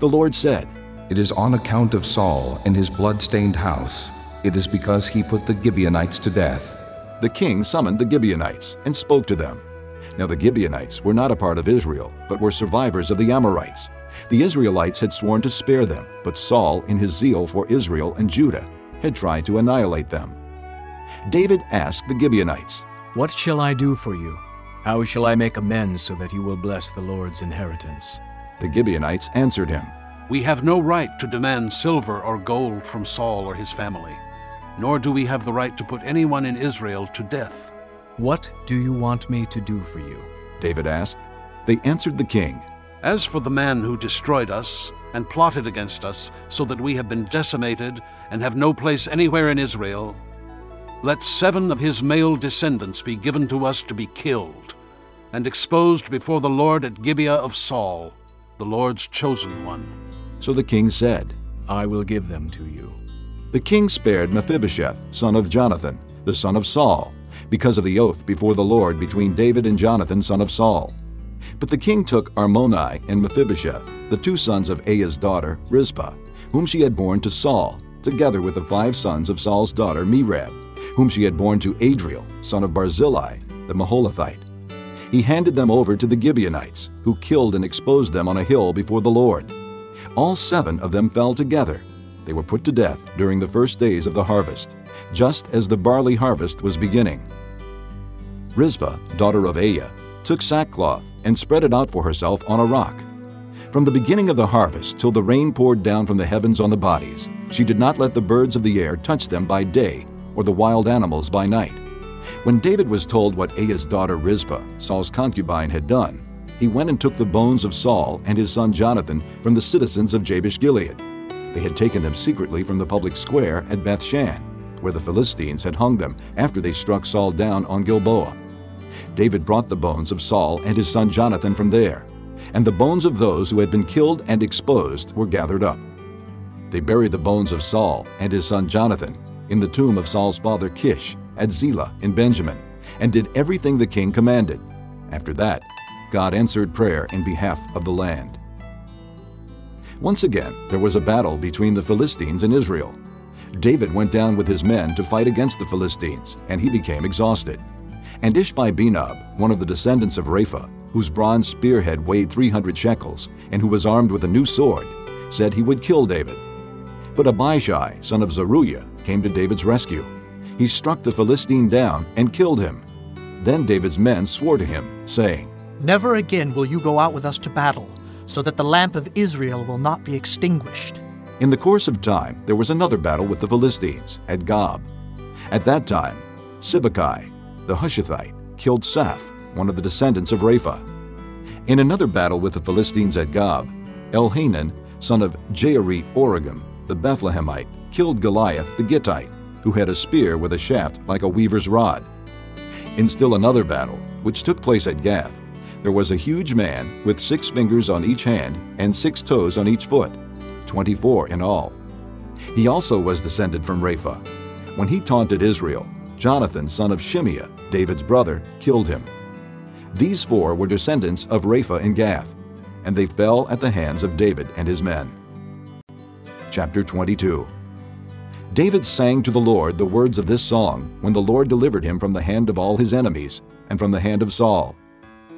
The Lord said, It is on account of Saul and his blood-stained house. It is because he put the Gibeonites to death. The king summoned the Gibeonites and spoke to them. Now the Gibeonites were not a part of Israel, but were survivors of the Amorites. The Israelites had sworn to spare them, but Saul, in his zeal for Israel and Judah, had tried to annihilate them. David asked the Gibeonites, What shall I do for you? How shall I make amends so that you will bless the Lord's inheritance? The Gibeonites answered him, We have no right to demand silver or gold from Saul or his family, nor do we have the right to put anyone in Israel to death. What do you want me to do for you? David asked. They answered the king, As for the man who destroyed us and plotted against us, so that we have been decimated and have no place anywhere in Israel, let seven of his male descendants be given to us to be killed and exposed before the Lord at Gibeah of Saul, the Lord's chosen one. So the king said, I will give them to you. The king spared Mephibosheth, son of Jonathan, the son of Saul, because of the oath before the Lord between David and Jonathan, son of Saul. But the king took Armoni and Mephibosheth, the two sons of Aiah's daughter, Rizpah, whom she had borne to Saul, together with the five sons of Saul's daughter, Merab, whom she had borne to Adriel, son of Barzillai, the Meholathite. He handed them over to the Gibeonites, who killed and exposed them on a hill before the Lord. All seven of them fell together. They were put to death during the first days of the harvest, just as the barley harvest was beginning. Rizpah, daughter of Aiah, took sackcloth and spread it out for herself on a rock. From the beginning of the harvest till the rain poured down from the heavens on the bodies, she did not let the birds of the air touch them by day or the wild animals by night. When David was told what Aiah's daughter Rizpah, Saul's concubine, had done, he went and took the bones of Saul and his son Jonathan from the citizens of Jabesh Gilead. They had taken them secretly from the public square at Bethshan, where the Philistines had hung them after they struck Saul down on Gilboa. David brought the bones of Saul and his son Jonathan from there, and the bones of those who had been killed and exposed were gathered up. They buried the bones of Saul and his son Jonathan in the tomb of Saul's father Kish at Zelah in Benjamin, and did everything the king commanded. After that, God answered prayer in behalf of the land. Once again, there was a battle between the Philistines and Israel. David went down with his men to fight against the Philistines, and he became exhausted. And Ishbi-Benob, one of the descendants of Rapha, whose bronze spearhead weighed 300 shekels, and who was armed with a new sword, said he would kill David. But Abishai, son of Zeruiah, came to David's rescue. He struck the Philistine down and killed him. Then David's men swore to him, saying, Never again will you go out with us to battle, so that the lamp of Israel will not be extinguished. In the course of time, there was another battle with the Philistines at Gob. At that time, Sibbecai, the Hushathite, killed Saph, one of the descendants of Rapha. In another battle with the Philistines at Gob, Elhanan, son of Jaareoth Oregim, the Bethlehemite, killed Goliath the Gittite, who had a spear with a shaft like a weaver's rod. In still another battle, which took place at Gath, there was a huge man with six fingers on each hand and six toes on each foot. 24 in all. He also was descended from Rapha. When he taunted Israel, Jonathan, son of Shimeah, David's brother, killed him. These four were descendants of Rapha in Gath, and they fell at the hands of David and his men. Chapter 22 David sang to the Lord the words of this song when the Lord delivered him from the hand of all his enemies and from the hand of Saul.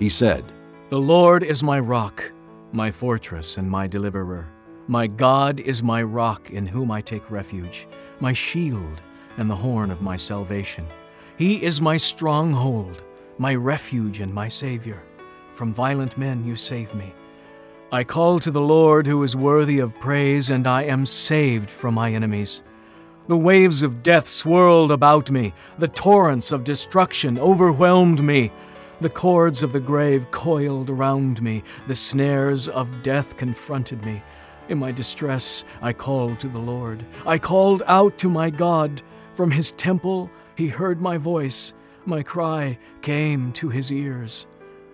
He said, The Lord is my rock, my fortress, and my deliverer. My God is my rock in whom I take refuge, my shield and the horn of my salvation. He is my stronghold, my refuge and my Savior. From violent men you save me. I call to the Lord who is worthy of praise, and I am saved from my enemies. The waves of death swirled about me, the torrents of destruction overwhelmed me. The cords of the grave coiled around me, the snares of death confronted me. In my distress, I called to the Lord. I called out to my God. From his temple, he heard my voice. My cry came to his ears.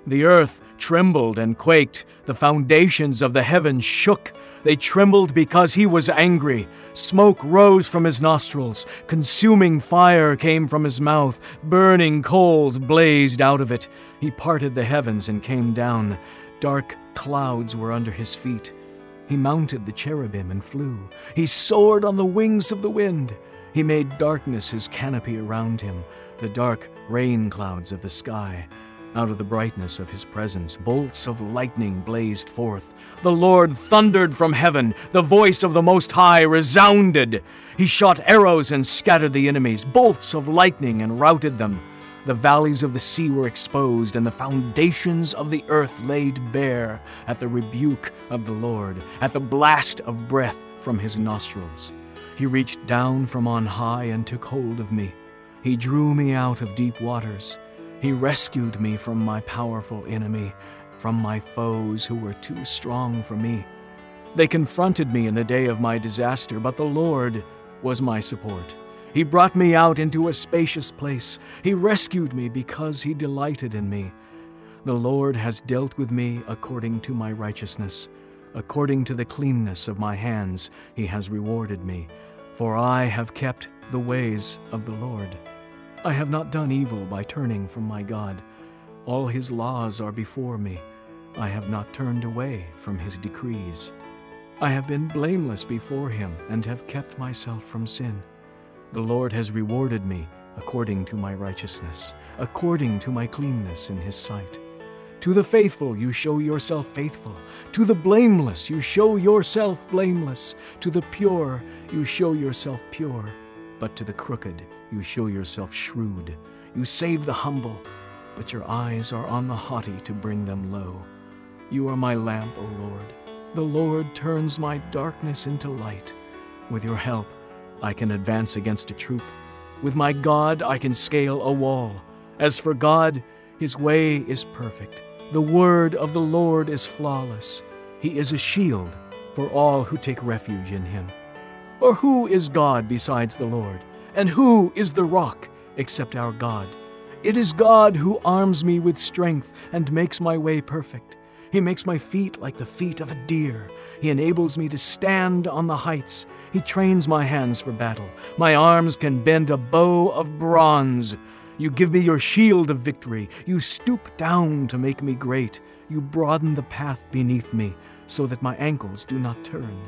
The earth trembled and quaked. The foundations of the heavens shook. They trembled because he was angry. Smoke rose from his nostrils. Consuming fire came from his mouth. Burning coals blazed out of it. He parted the heavens and came down. Dark clouds were under his feet. He mounted the cherubim and flew. He soared on the wings of the wind. He made darkness his canopy around him, the dark rain clouds of the sky. Out of the brightness of his presence, bolts of lightning blazed forth. The Lord thundered from heaven. The voice of the Most High resounded. He shot arrows and scattered the enemies, bolts of lightning and routed them. The valleys of the sea were exposed, and the foundations of the earth laid bare at the rebuke of the Lord, at the blast of breath from his nostrils. He reached down from on high and took hold of me. He drew me out of deep waters. He rescued me from my powerful enemy, from my foes who were too strong for me. They confronted me in the day of my disaster, but the Lord was my support. He brought me out into a spacious place. He rescued me because he delighted in me. The Lord has dealt with me according to my righteousness. According to the cleanness of my hands, he has rewarded me. For I have kept the ways of the Lord. I have not done evil by turning from my God. All his laws are before me. I have not turned away from his decrees. I have been blameless before him and have kept myself from sin. The Lord has rewarded me according to my righteousness, according to my cleanness in his sight. To the faithful you show yourself faithful. To the blameless you show yourself blameless. To the pure you show yourself pure. But to the crooked you show yourself shrewd. You save the humble, but your eyes are on the haughty to bring them low. You are my lamp, O Lord. The Lord turns my darkness into light. With your help, I can advance against a troop. With my God, I can scale a wall. As for God, his way is perfect. The word of the Lord is flawless. He is a shield for all who take refuge in him. For who is God besides the Lord? And who is the rock except our God? It is God who arms me with strength and makes my way perfect. He makes my feet like the feet of a deer. He enables me to stand on the heights. He trains my hands for battle. My arms can bend a bow of bronze. You give me your shield of victory. You stoop down to make me great. You broaden the path beneath me so that my ankles do not turn.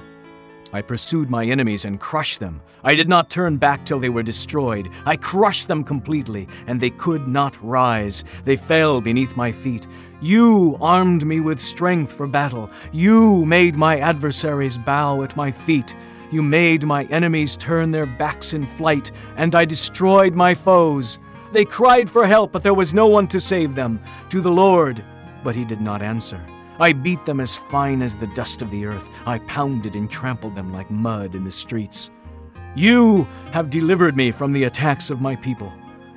I pursued my enemies and crushed them. I did not turn back till they were destroyed. I crushed them completely, and they could not rise. They fell beneath my feet. You armed me with strength for battle. You made my adversaries bow at my feet. You made my enemies turn their backs in flight, and I destroyed my foes. They cried for help, but there was no one to save them. To the Lord, but he did not answer. I beat them as fine as the dust of the earth. I pounded and trampled them like mud in the streets. You have delivered me from the attacks of my people.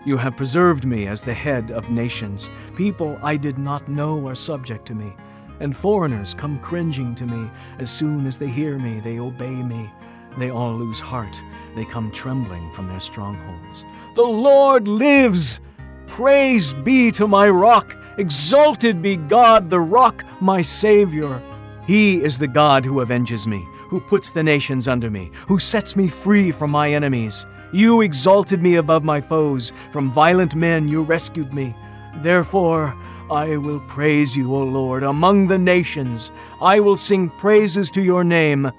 You have preserved me as the head of nations. People I did not know are subject to me, and foreigners come cringing to me. As soon as they hear me, they obey me. They all lose heart. They come trembling from their strongholds. The Lord lives! Praise be to my rock! Exalted be God, the rock, my Savior! He is the God who avenges me, who puts the nations under me, who sets me free from my enemies. You exalted me above my foes. From violent men you rescued me. Therefore, I will praise you, O Lord, among the nations. I will sing praises to your name.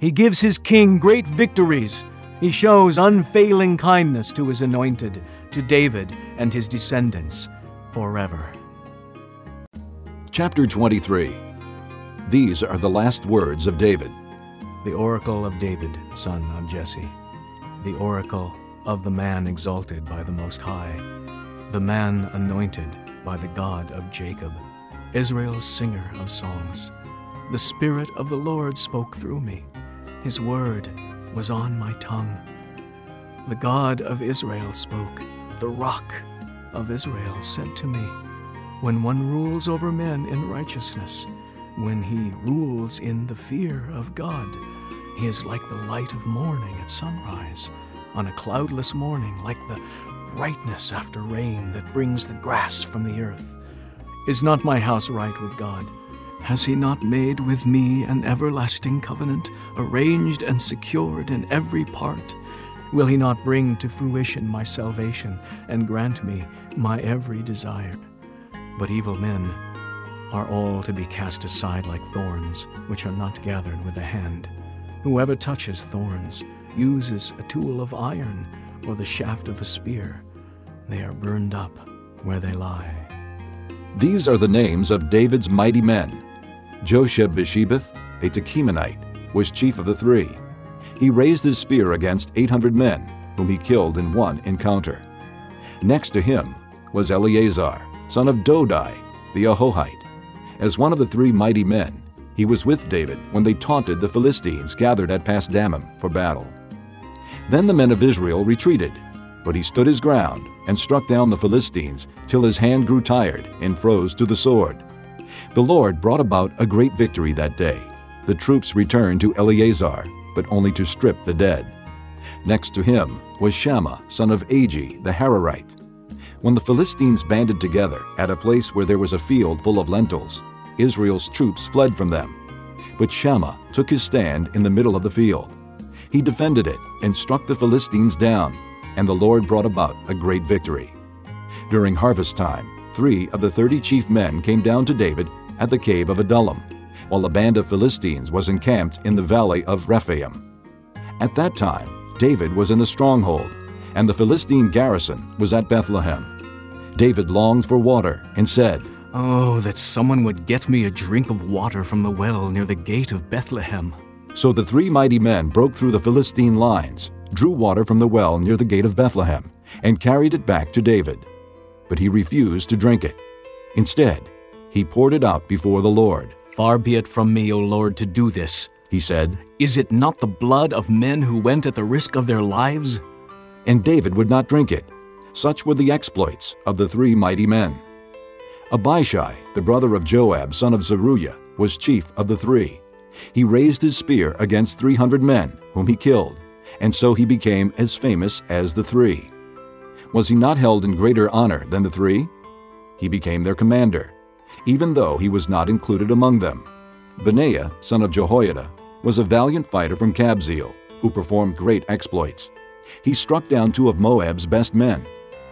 He gives his king great victories. He shows unfailing kindness to his anointed, to David and his descendants forever. Chapter 23 These are the last words of David. The oracle of David, son of Jesse. The oracle of the man exalted by the Most High, the man anointed by the God of Jacob, Israel's singer of songs. The Spirit of the Lord spoke through me. His word was on my tongue. The God of Israel spoke. The rock of Israel said to me, When one rules over men in righteousness, when he rules in the fear of God, he is like the light of morning at sunrise, on a cloudless morning, like the brightness after rain that brings the grass from the earth. Is not my house right with God? Has he not made with me an everlasting covenant, arranged and secured in every part? Will he not bring to fruition my salvation and grant me my every desire? But evil men are all to be cast aside like thorns, which are not gathered with the hand. Whoever touches thorns uses a tool of iron or the shaft of a spear. They are burned up where they lie. These are the names of David's mighty men. Josheb Bishebeth, a Tahkemonite, was chief of the three. He raised his spear against 800 men, whom he killed in one encounter. Next to him was Eleazar, son of Dodai, the Ahohite. As one of the three mighty men, he was with David when they taunted the Philistines gathered at Pasdammim for battle. Then the men of Israel retreated, but he stood his ground and struck down the Philistines till his hand grew tired and froze to the sword. The Lord brought about a great victory that day. The troops returned to Eleazar, but only to strip the dead. Next to him was Shammah, son of Agee, the Hararite. When the Philistines banded together at a place where there was a field full of lentils, Israel's troops fled from them. But Shammah took his stand in the middle of the field. He defended it and struck the Philistines down, and the Lord brought about a great victory. During harvest time, three of the thirty chief men came down to David at the cave of Adullam, while a band of Philistines was encamped in the valley of Rephaim. At that time, David was in the stronghold, and the Philistine garrison was at Bethlehem. David longed for water and said, Oh, that someone would get me a drink of water from the well near the gate of Bethlehem. So the three mighty men broke through the Philistine lines, drew water from the well near the gate of Bethlehem, and carried it back to David. But he refused to drink it. Instead, he poured it out before the Lord. Far be it from me, O Lord, to do this, he said. Is it not the blood of men who went at the risk of their lives? And David would not drink it. Such were the exploits of the three mighty men. Abishai, the brother of Joab, son of Zeruiah, was chief of the three. He raised his spear against 300 men, whom he killed, and so he became as famous as the three. Was he not held in greater honor than the three? He became their commander, even though he was not included among them. Benaiah, son of Jehoiada, was a valiant fighter from Kabzeel, who performed great exploits. He struck down two of Moab's best men.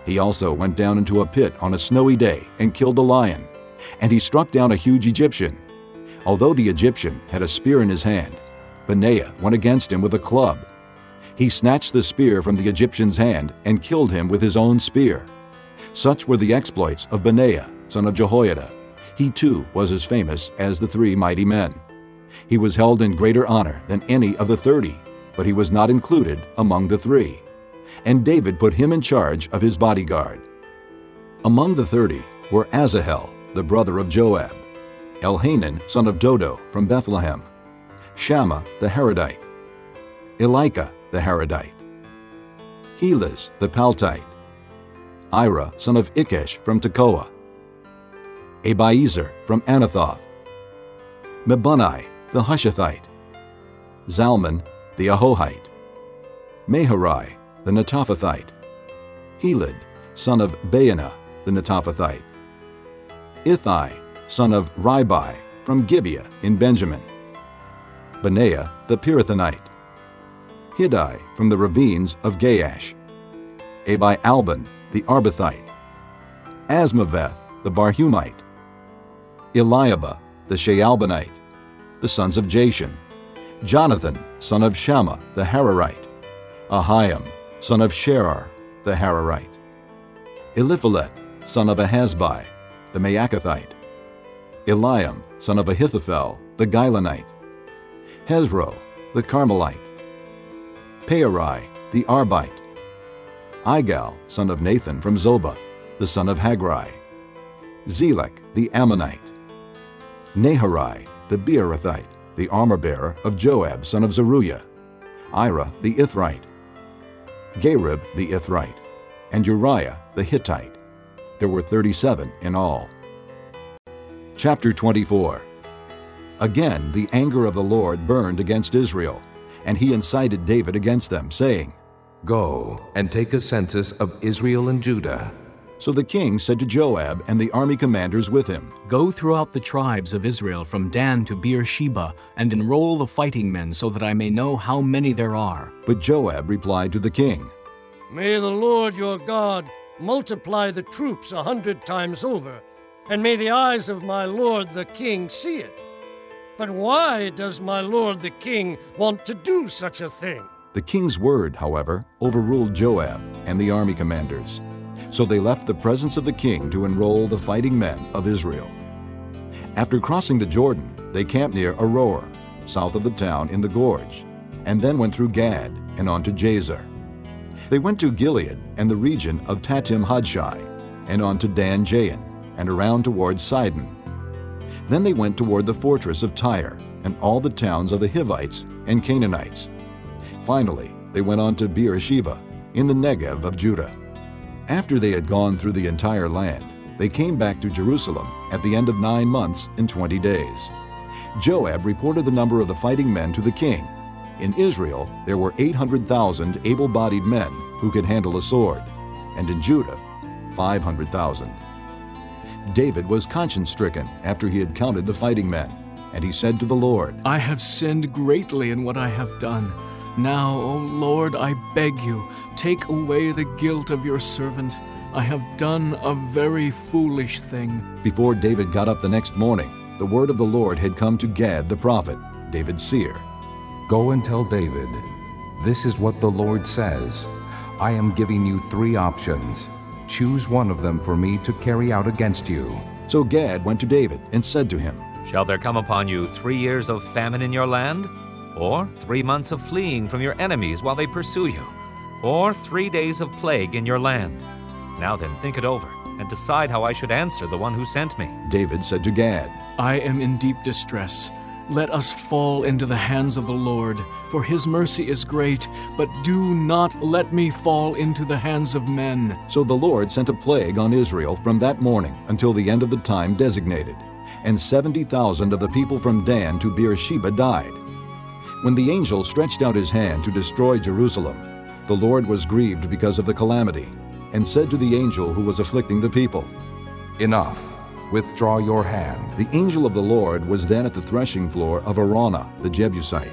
He also went down into a pit on a snowy day and killed a lion. And he struck down a huge Egyptian. Although the Egyptian had a spear in his hand, Benaiah went against him with a club. He snatched the spear from the Egyptian's hand and killed him with his own spear. Such were the exploits of Benaiah, son of Jehoiada. He too was as famous as the three mighty men. He was held in greater honor than any of the thirty, but he was not included among the three. And David put him in charge of his bodyguard. Among the thirty were Asahel, the brother of Joab, Elhanan, son of Dodo, from Bethlehem, Shammah the Harodite, Elika the Harodite, Helez the Paltite, Ira, son of Ikesh, from Tekoa, Abiezer from Anathoth, Mebunai the Hushathite, Zalmon the Ahohite, Maharai the Netophathite, Heled, son of Baanah the Netophathite, Ithai, son of Ribai, from Gibeah in Benjamin, Benaiah the Pirathonite, Hiddai from the ravines of Gaash, Abi Albon the Arbathite, Azmaveth the Barhumite, Eliahba the Shaalbonite, the sons of Jashen, Jonathan son of Shammah the Hararite, Ahiam son of Sharar the Hararite, Eliphalet son of Ahasbai, the Maacathite, Eliam son of Ahithophel the Gilonite, Hezro the Carmelite, Paarai the Arbite, Igal son of Nathan from Zobah, the son of Hagri, Zelek the Ammonite, Naharai the Beerothite, the armor-bearer of Joab son of Zeruiah, Ira the Ithrite, Gareb the Ithrite, and Uriah the Hittite. There were 37 in all. Chapter 24 Again the anger of the Lord burned against Israel, and he incited David against them, saying, Go and take a census of Israel and Judah. So the king said to Joab and the army commanders with him, Go throughout the tribes of Israel from Dan to Beersheba, and enroll the fighting men so that I may know how many there are. But Joab replied to the king, May the Lord your God multiply the troops a hundred times over, and may the eyes of my lord the king see it. But why does my lord the king want to do such a thing? The king's word, however, overruled Joab and the army commanders. So they left the presence of the king to enroll the fighting men of Israel. After crossing the Jordan, they camped near Aroer, south of the town in the gorge, and then went through Gad and on to Jazer. They went to Gilead and the region of Tahtim Hodshi, and on to Dan Jaan, and around towards Sidon. Then they went toward the fortress of Tyre, and all the towns of the Hivites and Canaanites. Finally, they went on to Beersheba, in the Negev of Judah. After they had gone through the entire land, they came back to Jerusalem at the end of nine months and twenty days. Joab reported the number of the fighting men to the king. In Israel, there were 800,000 able bodied men who could handle a sword, and in Judah, 500,000. David was conscience stricken after he had counted the fighting men, and he said to the Lord, I have sinned greatly in what I have done. Now, O Lord, I beg you, take away the guilt of your servant. I have done a very foolish thing. Before David got up the next morning, the word of the Lord had come to Gad the prophet, David's seer. Go and tell David, This is what the Lord says I am giving you three options. Choose one of them for me to carry out against you. So Gad went to David and said to him, Shall there come upon you three years of famine in your land? Or three months of fleeing from your enemies while they pursue you? Or three days of plague in your land? Now then, think it over, and decide how I should answer the one who sent me. David said to Gad, I am in deep distress. Let us fall into the hands of the Lord, for his mercy is great, but do not let me fall into the hands of men. So the Lord sent a plague on Israel from that morning until the end of the time designated, and 70,000 of the people from Dan to Beersheba died. When the angel stretched out his hand to destroy Jerusalem, the Lord was grieved because of the calamity, and said to the angel who was afflicting the people, Enough. Withdraw your hand. The angel of the Lord was then at the threshing floor of Araunah the Jebusite.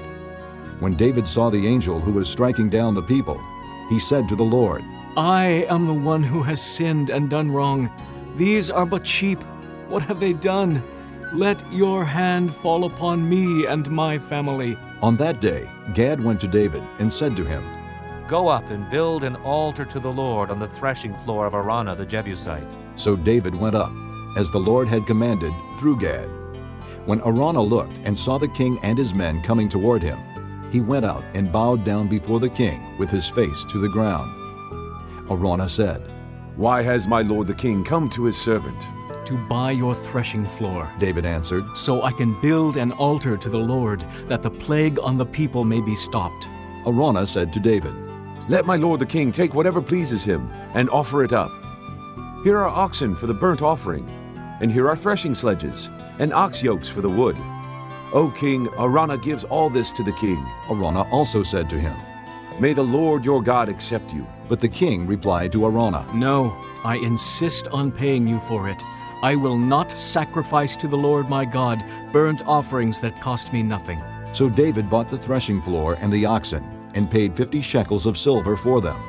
When David saw the angel who was striking down the people, he said to the Lord, I am the one who has sinned and done wrong. These are but sheep. What have they done? Let your hand fall upon me and my family. On that day, Gad went to David and said to him, Go up and build an altar to the Lord on the threshing floor of Araunah the Jebusite. So David went up, as the Lord had commanded, through Gad. When Araunah looked and saw the king and his men coming toward him, he went out and bowed down before the king with his face to the ground. Araunah said, Why has my lord the king come to his servant? To buy your threshing floor, David answered, so I can build an altar to the Lord, that the plague on the people may be stopped. Araunah said to David, Let my lord the king take whatever pleases him, and offer it up. Here are oxen for the burnt offering, and here are threshing sledges, and ox yokes for the wood. O king, Araunah gives all this to the king. Araunah also said to him, May the Lord your God accept you. But the king replied to Araunah, No, I insist on paying you for it. I will not sacrifice to the Lord my God burnt offerings that cost me nothing. So David bought the threshing floor and the oxen, and paid fifty shekels of silver for them.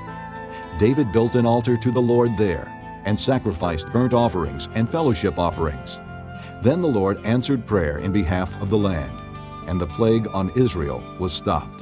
David built an altar to the Lord there, and sacrificed burnt offerings and fellowship offerings. Then the Lord answered prayer in behalf of the land, and the plague on Israel was stopped.